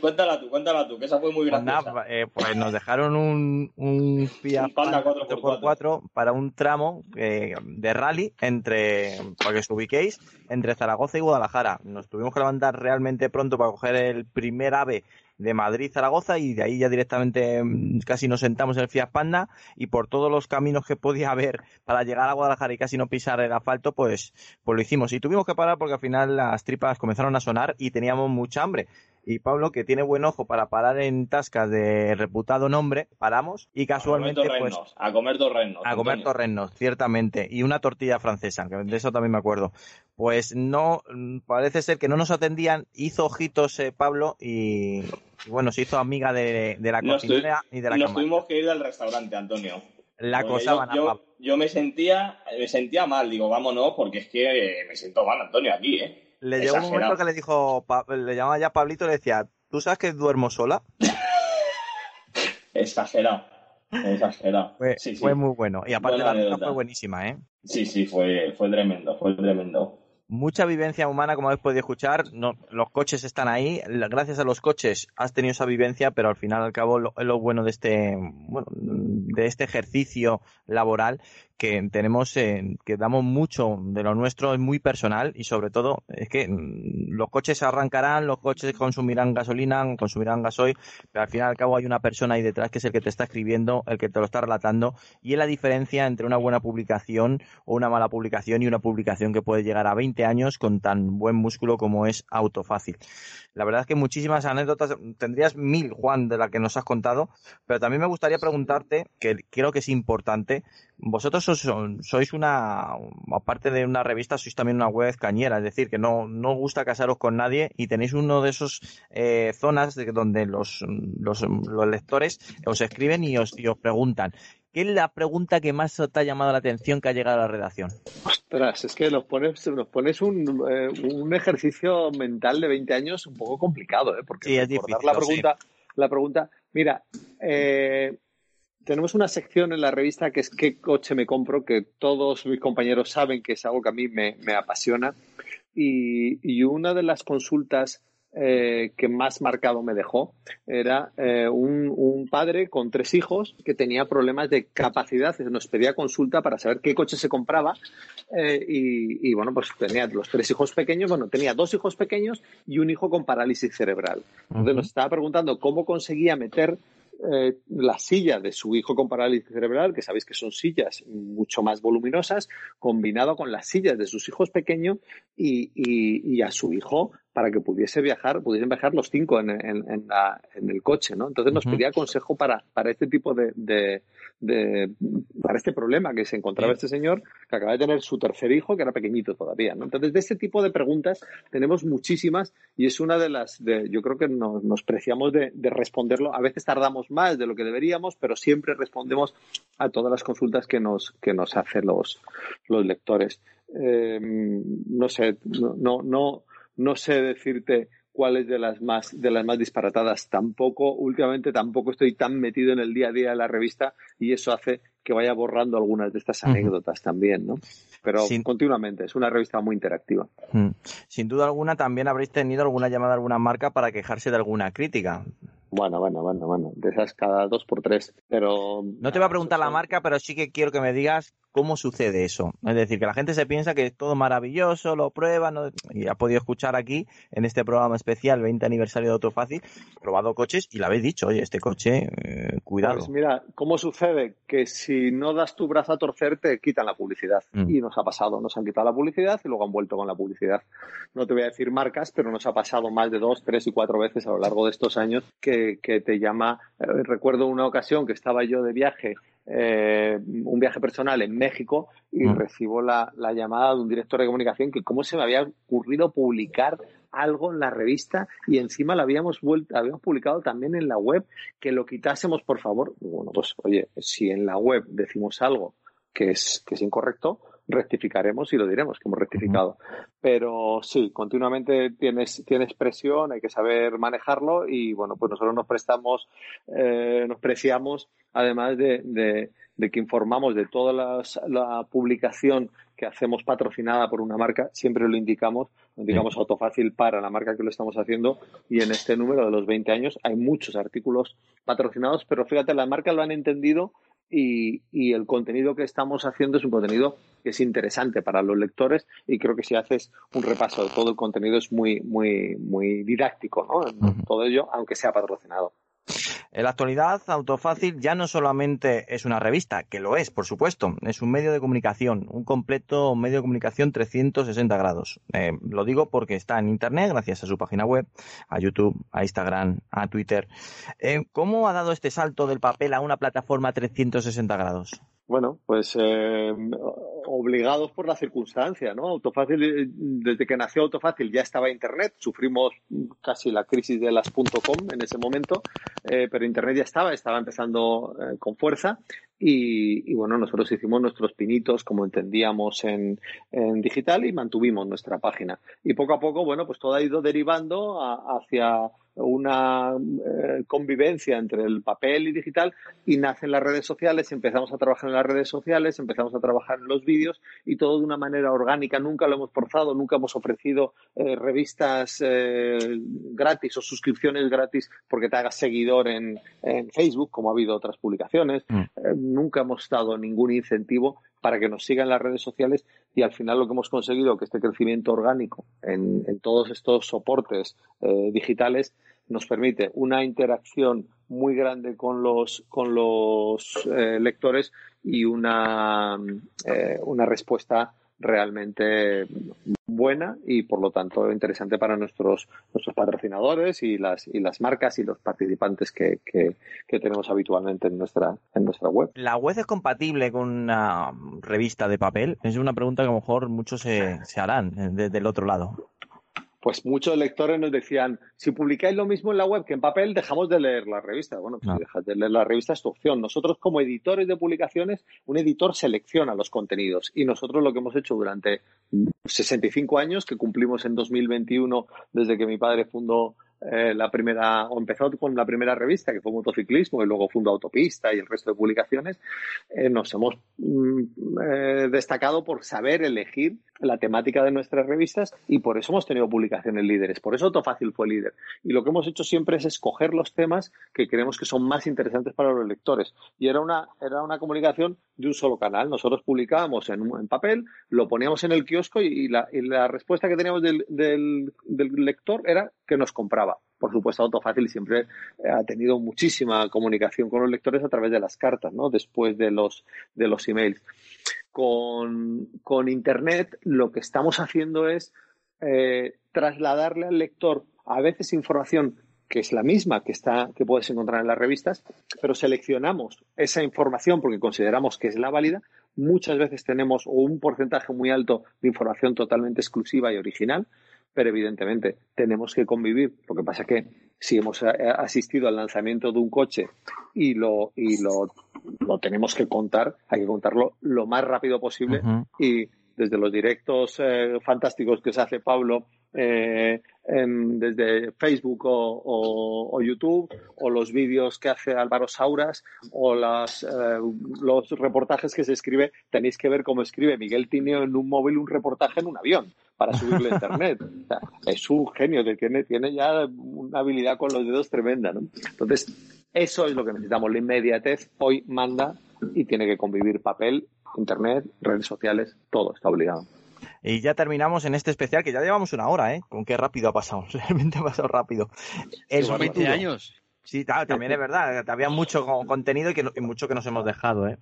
F: cuéntala tú, cuéntala tú, que esa fue muy pues graciosa.
B: Eh, pues nos dejaron un, un Fiat
F: Panda 4x4
B: para un tramo eh, de rally entre, para que os ubiquéis, entre Zaragoza y Guadalajara. Nos tuvimos que levantar realmente pronto para coger el primer AVE de Madrid Zaragoza y de ahí ya directamente mm, casi nos sentamos en el Fiat Panda y por todos los caminos que podía haber para llegar a Guadalajara y casi no pisar el asfalto, pues, pues lo hicimos. Y tuvimos que parar porque al final las tripas comenzaron a sonar y teníamos mucha hambre y Pablo, que tiene buen ojo para parar en tascas de reputado nombre, paramos y casualmente
F: a
B: pues
F: a comer torrenos,
B: a comer torrenos, ciertamente, y una tortilla francesa, que de eso también me acuerdo. Pues no, parece ser que no nos atendían, hizo ojitos eh, Pablo y, bueno, se hizo amiga de, la cocinera y de la
F: Nos tuvimos que ir al restaurante, Antonio.
B: La cosa
F: yo, yo, me sentía, me sentía mal, digo, vámonos, porque es que me siento mal, Antonio, aquí, ¿eh?
B: le llegó un momento que le dijo, le llamaba ya Pablito y le decía, ¿tú sabes que duermo sola? [laughs]
F: Exagerado. Exagerado.
B: Fue, fue muy bueno. Y aparte la la fue buenísima, ¿eh?
F: Sí, sí, fue, fue tremendo, fue tremendo
B: mucha vivencia humana, como habéis podido escuchar. Los coches están ahí. Gracias a los coches has tenido esa vivencia, pero al final al cabo lo, lo bueno de este, bueno, de este ejercicio laboral que tenemos, eh, que damos mucho de lo nuestro, es muy personal y sobre todo es que mm, los coches arrancarán, los coches consumirán gasolina, consumirán gasoil, pero al final al cabo hay una persona ahí detrás que es el que te está escribiendo, el que te lo está relatando y es la diferencia entre una buena publicación o una mala publicación y una publicación que puede llegar a 20 años con tan buen músculo como es Autofácil. La verdad es que muchísimas anécdotas, tendrías mil, Juan, de la que nos has contado, pero también me gustaría preguntarte, que creo que es importante, vosotros sois una, aparte de una revista, sois también una web cañera, es decir, que no, no gusta casaros con nadie y tenéis uno de esos eh, zonas de, donde los, los, lectores os escriben y os, y os preguntan. ¿Qué es la pregunta que más te ha llamado la atención que ha llegado a la redacción?
C: es que nos pones, nos pones un, eh, un, ejercicio mental de 20 años un poco complicado, ¿eh? Porque
B: sí, es difícil,
C: la pregunta, la pregunta, mira, eh, tenemos una sección en la revista que es qué coche me compro, que todos mis compañeros saben que es algo que a mí me, me apasiona. Y, y, una de las consultas eh, que más marcado me dejó era eh, un, un, padre con tres hijos que tenía problemas de capacidad, nos pedía consulta para saber qué coche se compraba eh, y, y, bueno, pues tenía los tres hijos pequeños, bueno, tenía dos hijos pequeños y un hijo con parálisis cerebral. Entonces nos estaba preguntando cómo conseguía meter eh, la silla de su hijo con parálisis cerebral, que sabéis que son sillas mucho más voluminosas, combinado con las sillas de sus hijos pequeños y, y, y a su hijo para que pudiese viajar, pudiesen viajar los cinco en, en, en, la, en el coche, ¿no? Entonces nos pedía consejo para, para este tipo de, de, para este problema que se encontraba este señor, que acaba de tener su tercer hijo, que era pequeñito todavía. Entonces, de este tipo de preguntas tenemos muchísimas y es una de las, de, yo creo que nos, preciamos de, de responderlo. A veces tardamos más de lo que deberíamos, pero siempre respondemos a todas las consultas que nos, que nos hacen los, los lectores. Eh, no sé, no, no no sé decirte cuáles de las más de las más disparatadas. Tampoco, últimamente tampoco estoy tan metido en el día a día de la revista y eso hace que vaya borrando algunas de estas anécdotas también, ¿no? Pero Sin... continuamente, es una revista muy interactiva.
B: Sin duda alguna también habréis tenido alguna llamada a alguna marca para quejarse de alguna crítica.
C: Bueno, bueno, bueno, bueno, de esas cada dos por tres, pero...
B: No te voy a preguntar la marca, pero sí que quiero que me digas cómo sucede eso. Es decir, que la gente se piensa que es todo maravilloso, lo prueba, ¿no? y ha podido escuchar aquí, en este programa especial, 20 aniversario de Autofácil, probado coches y le habéis dicho, oye, este coche, eh, cuidado.
C: Pues mira, ¿cómo sucede? Que si no das tu brazo a torcer, te quitan la publicidad. Mm. Y nos ha pasado, nos han quitado la publicidad y luego han vuelto con la publicidad. No te voy a decir marcas, pero nos ha pasado más de dos, tres y cuatro veces a lo largo de estos años que que, te llama. Eh, recuerdo una ocasión que estaba yo de viaje, eh, un viaje personal en México, y mm. recibo la, la, llamada de un director de comunicación que cómo se me había ocurrido publicar algo en la revista y encima lo habíamos vuelto, habíamos publicado también en la web, que lo quitásemos, por favor. Bueno, pues oye, si en la web decimos algo que es, que es incorrecto, rectificaremos y lo diremos que hemos rectificado. Pero sí, continuamente tienes, tienes presión, hay que saber manejarlo y bueno, pues nosotros nos prestamos, eh, nos preciamos, además de, de, de, que informamos de toda las, la publicación que hacemos patrocinada por una marca, siempre lo indicamos, lo indicamos autofácil para la marca que lo estamos haciendo. Y en este número de los 20 años hay muchos artículos patrocinados, pero fíjate, las marcas lo han entendido y, y, el contenido que estamos haciendo es un contenido que es interesante para los lectores y creo que si haces un repaso de todo el contenido es muy, muy, muy didáctico, ¿no? Uh -huh. Todo ello, aunque sea patrocinado.
B: En la actualidad, Autofácil ya no solamente es una revista, que lo es, por supuesto, es un medio de comunicación, un completo medio de comunicación 360 grados. Eh, lo digo porque está en Internet, gracias a su página web, a YouTube, a Instagram, a Twitter. Eh, ¿Cómo ha dado este salto del papel a una plataforma 360 grados?
C: Bueno, pues eh, obligados por la circunstancia, ¿no? Autofácil, desde que nació Autofácil ya estaba Internet, sufrimos casi la crisis de las .com en ese momento, eh, pero Internet ya estaba, estaba empezando eh, con fuerza y, y, bueno, nosotros hicimos nuestros pinitos como entendíamos en, en, digital y mantuvimos nuestra página. Y poco a poco, bueno, pues todo ha ido derivando a, hacia una eh, convivencia entre el papel y digital y nacen las redes sociales, empezamos a trabajar en las redes sociales, empezamos a trabajar en los vídeos y todo de una manera orgánica, nunca lo hemos forzado, nunca hemos ofrecido eh, revistas eh, gratis o suscripciones gratis porque te hagas seguidor en, en Facebook, como ha habido otras publicaciones, mm. nunca hemos dado ningún incentivo para que nos sigan las redes sociales y al final lo que hemos conseguido que este crecimiento orgánico en, todos estos soportes eh, digitales nos permite una interacción muy grande con los con los eh, lectores y una eh, una respuesta realmente buena y por lo tanto interesante para nuestros nuestros patrocinadores y las y las marcas y los participantes que, que, que, tenemos habitualmente en nuestra en nuestra web.
B: ¿La web es compatible con una revista de papel? Es una pregunta que a lo mejor muchos se, se harán desde el otro lado.
C: Pues muchos lectores nos decían, si publicáis lo mismo en la web que en papel, dejamos de leer la revista. Bueno, pues si dejas de leer la revista es tu opción. Nosotros como editores de publicaciones, un editor selecciona los contenidos y nosotros lo que hemos hecho durante 65 años, que cumplimos en 2021 desde que mi padre fundó eh, la primera, o empezó con la primera revista, que fue motociclismo, y luego fundó Autopista y el resto de publicaciones, eh, nos hemos mm, eh, destacado por saber elegir la temática de nuestras revistas y por eso hemos tenido publicaciones líderes. Por eso Autofácil fue líder. Y lo que hemos hecho siempre es escoger los temas que creemos que son más interesantes para los lectores. Y era una, era una comunicación de un solo canal. Nosotros publicábamos en, en papel, lo poníamos en el kiosco y, la, y la, respuesta que teníamos del, del, del lector era que nos compraba. Por supuesto, Autofácil siempre ha tenido muchísima comunicación con los lectores a través de las cartas, ¿no? Después de los, de los emails. Con, con Internet lo que estamos haciendo es eh, trasladarle al lector a veces información que es la misma que está que puedes encontrar en las revistas, pero seleccionamos esa información porque consideramos que es la válida. Muchas veces tenemos un porcentaje muy alto de información totalmente exclusiva y original, pero evidentemente tenemos que convivir. Lo que pasa es que si hemos asistido al lanzamiento de un coche y lo, y lo, lo tenemos que contar, hay que contarlo lo más rápido posible y desde los directos eh, fantásticos que se hace Pablo eh, en, desde Facebook o, o, o, YouTube, o los vídeos que hace Álvaro Sauras, o las, eh, los reportajes que se escribe. Tenéis que ver cómo escribe Miguel Tineo en un móvil un reportaje en un avión para subirlo a Internet. [laughs] O sea, es un genio, que tiene, tiene ya una habilidad con los dedos tremenda. ¿no? Entonces, eso es lo que necesitamos. La inmediatez hoy manda y tiene que convivir papel, Internet, redes sociales, todo está obligado.
B: Y ya terminamos en este especial, que ya llevamos una hora, ¿eh? Con qué rápido ha pasado. [laughs] Realmente ha pasado rápido.
E: Es 20 años.
B: Sí, claro, también es verdad. Había mucho contenido y, que, y mucho que nos hemos dejado, ¿eh?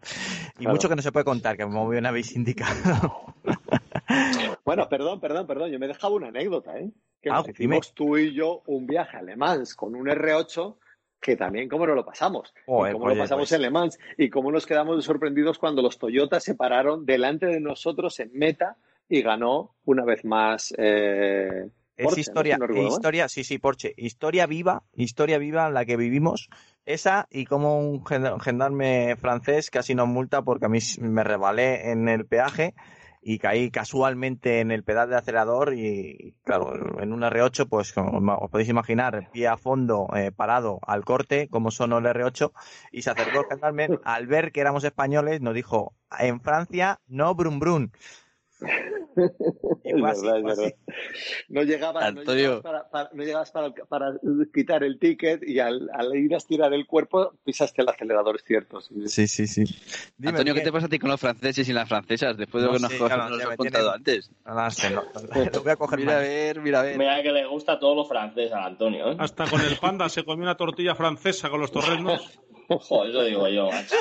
B: Y claro. mucho que no se puede contar, que como bien habéis indicado. [laughs]
C: bueno, perdón, perdón, perdón. Yo me he dejado una anécdota, ¿eh? Que ah, hicimos tú y yo un viaje a Le Mans con un R8 que también cómo nos lo pasamos, y cómo oye, lo pasamos pues. en Le Mans y cómo nos quedamos sorprendidos cuando los Toyota se pararon delante de nosotros en meta y ganó una vez más. Eh,
B: es
C: Porsche,
B: historia, historia, sí, sí, Porsche, historia viva, historia viva en la que vivimos. Esa y como un gendarme francés casi nos multa porque a mí me rebalé en el peaje y caí casualmente en el pedal de acelerador y claro, en un R8 pues como os podéis imaginar, pie a fondo eh, parado al corte como sonó el R8 y se acercó gendarme al ver que éramos españoles nos dijo en Francia no brum brum
C: es verdad, es verdad. No llegabas, no llegabas, para, para, no llegabas para, para, quitar el ticket y al, al, ir a estirar el cuerpo pisaste el acelerador, es cierto.
B: Sí, sí, sí. sí.
E: Dime, Antonio, ¿qué te pasa a ti con los franceses y las francesas después de lo que nos, claro, nos has contado antes?
B: No, sé, no, lo voy a coger
E: mira
B: mal.
E: a ver, mira a ver.
F: Mira que le gusta todo lo francés a Antonio. ¿eh?
G: Hasta con el panda se comió una tortilla francesa con los torrenos. [laughs]
F: Joder, eso digo yo, macho.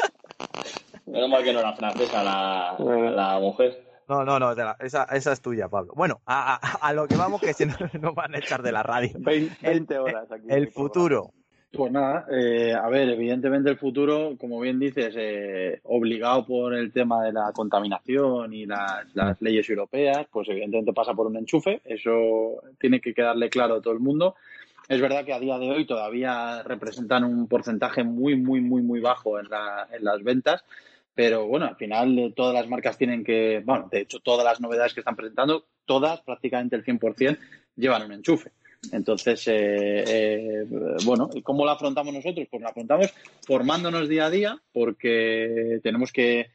F: Menos mal que no era francesa la, la mujer.
B: No, no, no, la, esa, esa, es tuya, Pablo. Bueno, a, a, a lo que vamos, que si no [laughs] nos van a echar de la radio. [laughs]
C: 20, 20 horas aquí.
B: El, el futuro.
D: Pues nada, eh, a ver, evidentemente el futuro, como bien dices, eh, obligado por el tema de la contaminación y las, las, leyes europeas, pues evidentemente pasa por un enchufe, eso tiene que quedarle claro a todo el mundo. Es verdad que a día de hoy todavía representan un porcentaje muy, muy, muy, muy bajo en, la, en las ventas, pero bueno, al final todas las marcas tienen que, bueno, de hecho todas las novedades que están presentando, todas, prácticamente el 100%, llevan un enchufe. Entonces, eh, eh, bueno, ¿y cómo lo afrontamos nosotros? Pues lo afrontamos formándonos día a día, porque tenemos que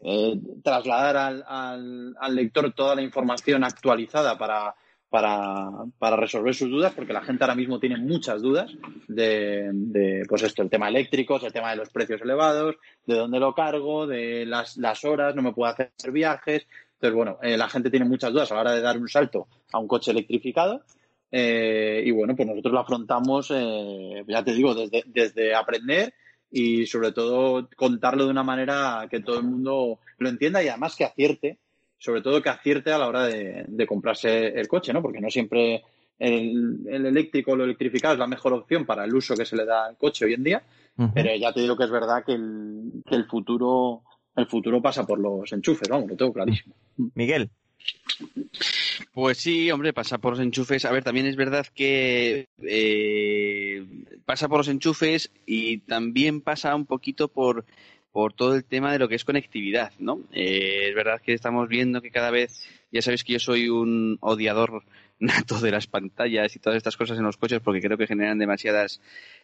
D: eh, trasladar al, al, al, lector toda la información actualizada para, para, para, resolver sus dudas, porque la gente ahora mismo tiene muchas dudas de, de, pues esto, el tema eléctricos, el tema de los precios elevados, de dónde lo cargo, de las, las horas, no me puedo hacer viajes. Entonces, bueno, eh, la gente tiene muchas dudas a la hora de dar un salto a un coche electrificado. Eh, y bueno, pues nosotros lo afrontamos, eh, ya te digo, desde, desde aprender y sobre todo contarlo de una manera que todo el mundo lo entienda y además que acierte sobre todo que acierte a la hora de, de comprarse el coche, ¿no? Porque no siempre el, el, eléctrico o lo electrificado es la mejor opción para el uso que se le da al coche hoy en día, uh -huh. pero ya te digo que es verdad que el, que el futuro el futuro pasa por los enchufes, vamos, lo tengo clarísimo.
B: Miguel.
E: Pues sí, hombre, pasa por los enchufes. A ver, también es verdad que eh, pasa por los enchufes y también pasa un poquito por por todo el tema de lo que es conectividad, ¿no? Eh, es verdad que estamos viendo que cada vez, ya sabéis que yo soy un odiador nato de las pantallas y todas estas cosas en los coches porque creo que generan demasiadas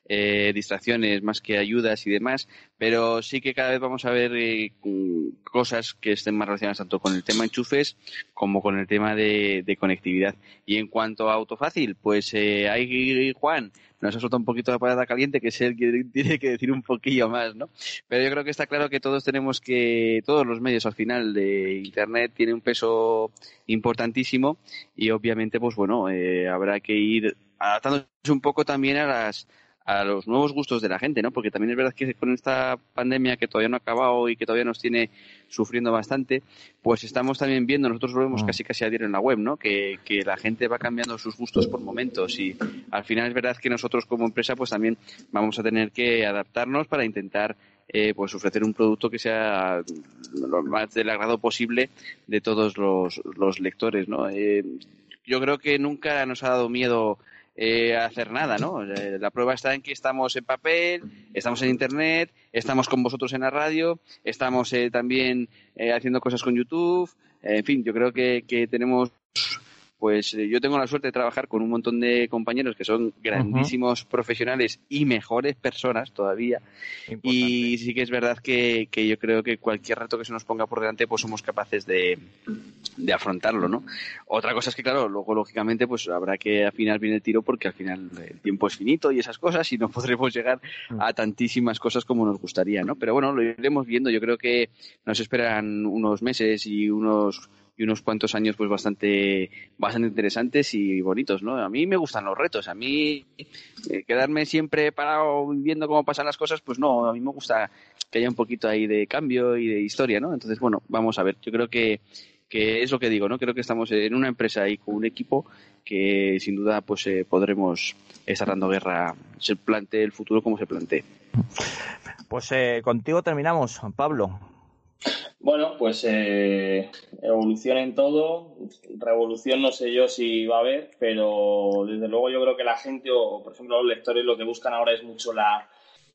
E: eh, distracciones más que ayudas y demás, pero sí que cada vez vamos a ver eh, cosas que estén más relacionadas tanto con el tema enchufes como con el tema de, conectividad. Y en cuanto a auto fácil, pues eh, ahí Juan nos ha soltado un poquito la palabra caliente, que es el que tiene que decir un poquillo más, ¿no? Pero yo creo que está claro que todos tenemos que, todos los medios al final de Internet tienen un peso importantísimo y obviamente, pues bueno, eh, habrá que ir adaptándose un poco también a las a los nuevos gustos de la gente, ¿no? Porque también es verdad que con esta pandemia que todavía no ha acabado y que todavía nos tiene sufriendo bastante, pues estamos también viendo, nosotros lo vemos mm. casi casi a diario en la web, ¿no? Que, que la gente va cambiando sus gustos por momentos y al final es verdad que nosotros como empresa pues también vamos a tener que adaptarnos para intentar eh, pues ofrecer un producto que sea lo más del agrado posible de todos los, los lectores, ¿no? Eh, yo creo que nunca nos ha dado miedo eh, hacer nada, ¿no? Eh, la prueba está en que estamos en papel, estamos en internet, estamos con vosotros en la radio, estamos eh, también eh, haciendo cosas con YouTube, en fin, yo creo que, que tenemos pues yo tengo la suerte de trabajar con un montón de compañeros que son grandísimos profesionales y mejores personas todavía. Y sí que es verdad que, que, yo creo que cualquier reto que se nos ponga por delante, pues somos capaces de, de afrontarlo, ¿no? Otra cosa es que, claro, luego lógicamente pues habrá que afinar bien el tiro porque al final el tiempo es finito y esas cosas y no [laughs] podremos llegar a mm. tantísimas cosas como nos gustaría, ¿no? Pero bueno, lo iremos viendo. Yo creo que nos esperan unos meses y unos y unos cuantos años pues bastante bastante interesantes y bonitos, ¿no? A mí me gustan los retos, a mí eh, quedarme siempre parado viendo cómo pasan las cosas, pues no, a mí me gusta que haya un poquito ahí de cambio y de historia, ¿no? Entonces, bueno, vamos a ver, yo creo que que es lo que digo, ¿no? Creo que estamos en una empresa y con un equipo que sin duda pues eh, podremos estar dando guerra, se plantee el futuro como se plantee.
B: Pues eh, contigo terminamos, Pablo.
F: Bueno, pues eh, evolución en todo. Revolución no sé yo si va a haber, pero desde luego yo creo que la gente, o por ejemplo los lectores, lo que buscan ahora es mucho la,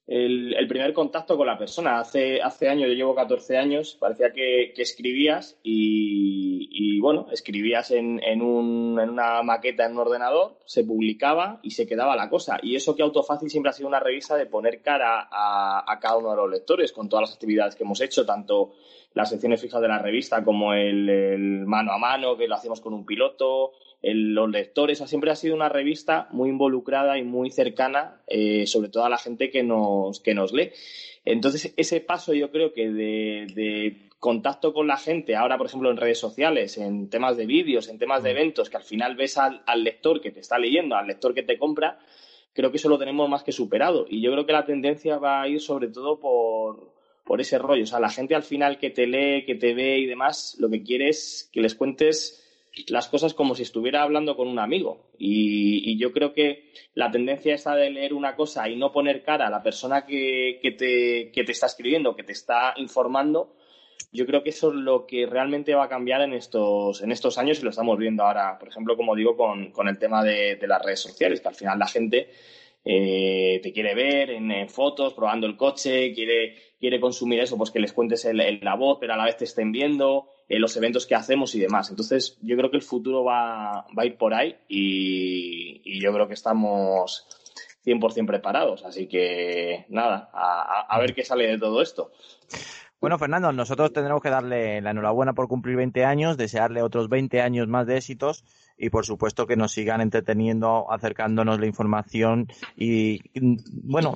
F: el, primer contacto con la persona. Hace, hace años, yo llevo 14 años, parecía que, escribías y, bueno, escribías en, en, un, en, una maqueta en un ordenador, se publicaba y se quedaba la cosa. Y eso que Autofácil siempre ha sido una revista de poner cara a, cada uno de los lectores con todas las actividades que hemos hecho, tanto las secciones fijas de la revista como el mano a mano, que lo hacemos con un piloto, los lectores, siempre ha sido una revista muy involucrada y muy cercana, eh, sobre todo a la gente que nos, que nos lee. Entonces, ese paso yo creo que de, contacto con la gente, ahora por ejemplo en redes sociales, en temas de vídeos, en temas de mm. eventos, que al final ves al, lector que te está leyendo, al lector que te compra, creo que eso lo tenemos más que superado. Y yo creo que la tendencia va a ir sobre todo por, por ese rollo. O sea, la gente al final que te lee, que te ve y demás, lo que quiere es que les cuentes las cosas como si estuviera hablando con un amigo. Y, yo creo que la tendencia esa de leer una cosa y no poner cara a la persona que, te, que te está escribiendo, que te está informando, yo creo que eso es lo que realmente va a cambiar en estos, en estos años y lo estamos viendo ahora, por ejemplo, como digo, con, con el tema de, de, las redes sociales, que al final la gente eh, te quiere ver en, fotos, probando el coche, quiere, quiere consumir eso, pues que les cuentes el, la voz, pero a la vez te estén viendo, eh, los eventos que hacemos y demás. Entonces, yo creo que el futuro va, va a ir por ahí y, yo creo que estamos 100% preparados. Así que, nada, a, a ver qué sale de todo esto.
B: Bueno, Fernando, nosotros tendremos que darle la enhorabuena por cumplir 20 años, desearle otros 20 años más de éxitos y por supuesto que nos sigan entreteniendo, acercándonos la información y, bueno,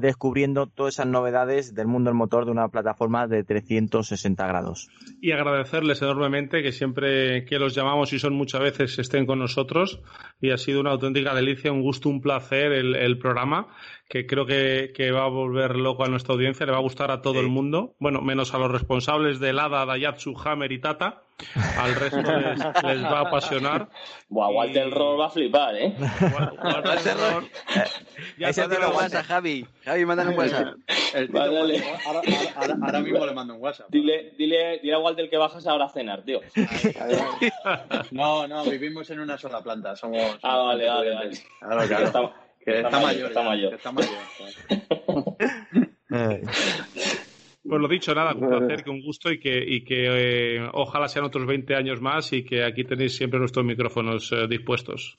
B: descubriendo todas esas novedades del mundo del motor de una plataforma de 360 grados.
G: Y agradecerles enormemente que siempre que los llamamos y son muchas veces estén con nosotros y ha sido una auténtica delicia, un gusto, un placer el, el programa que creo que, que, va a volver loco a nuestra audiencia, le va a gustar a todo el mundo, bueno, menos a los responsables de Lada, Dayatsu, Hammer y Tata. Al resto les, les va a apasionar.
F: Buah, Walter y... Roll va a flipar, ¿eh?
E: Walter Roll. ya Ese te lo WhatsApp, Javi. Javi, mándale un WhatsApp.
D: El vale, dale. ahora, ahora, ahora, mismo le mando un WhatsApp.
F: Dile, dile, dile a Walter que bajas ahora a cenar, tío. [laughs]
D: no, no, vivimos en una sola planta. Somos.
F: Ah, vale, vale, vale.
D: Claro, claro. Está, que está, está mayor,
F: está mayor.
D: Que está mayor. [laughs]
G: Pues lo dicho, nada, un placer, [laughs] que un gusto y que, y que eh, ojalá sean otros 20 años más y que aquí tenéis siempre nuestros micrófonos eh, dispuestos.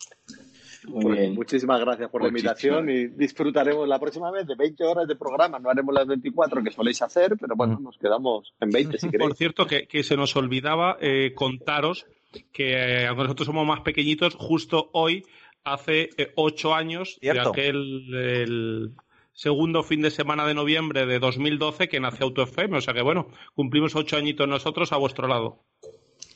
C: Muy bien. Muchísimas gracias por la invitación y disfrutaremos la próxima vez de 20 horas de programa. No haremos las 24 que soléis hacer, pero bueno, nos quedamos en 20 si [laughs] queréis.
G: Por cierto, que, que se nos olvidaba eh, contaros que aunque nosotros somos más pequeñitos, justo hoy hace ocho años
B: ¿Cierto?
G: de aquel el segundo fin de semana de noviembre de 2012 que nace Auto FM. O sea que bueno, cumplimos ocho añitos nosotros a vuestro lado.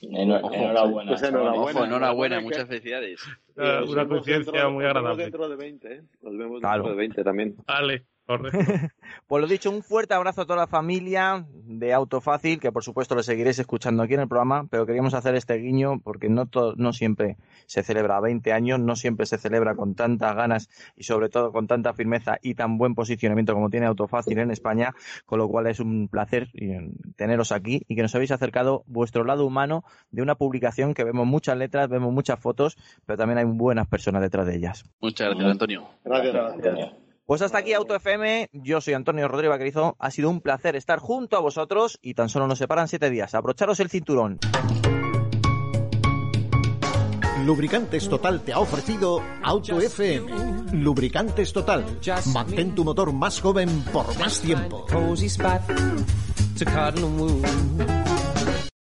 F: Enhorabuena.
C: Pues enhorabuena.
E: Ojo, enhorabuena, muchas felicidades.
G: Uh, una coincidencia muy agradable.
C: Nos vemos dentro de 20, ¿eh? Nos vemos
B: Claro.
C: dentro de 20 también.
G: Vale. [laughs]
B: Pues lo dicho, un fuerte abrazo a toda la familia de Autofácil, que por supuesto lo seguiréis escuchando aquí en el programa, pero queríamos hacer este guiño porque no, to- no siempre se celebra a 20 años, no siempre se celebra con tantas ganas y sobre todo con tanta firmeza y tan buen posicionamiento como tiene Autofácil en España, con lo cual es un placer eh, teneros aquí y que nos habéis acercado vuestro lado humano de una publicación que vemos muchas letras, vemos muchas fotos, pero también hay buenas personas detrás de ellas.
E: Muchas gracias, Antonio.
C: Gracias.
F: Antonio.
B: Pues hasta aquí Auto FM, yo soy Antonio Rodríguez Vaquerizo, ha sido un placer estar junto a vosotros y tan solo nos separan siete días. Abrocharos el cinturón.
H: Lubricantes Total te ha ofrecido Auto FM. Lubricantes Total. Mantén tu motor más joven por más tiempo.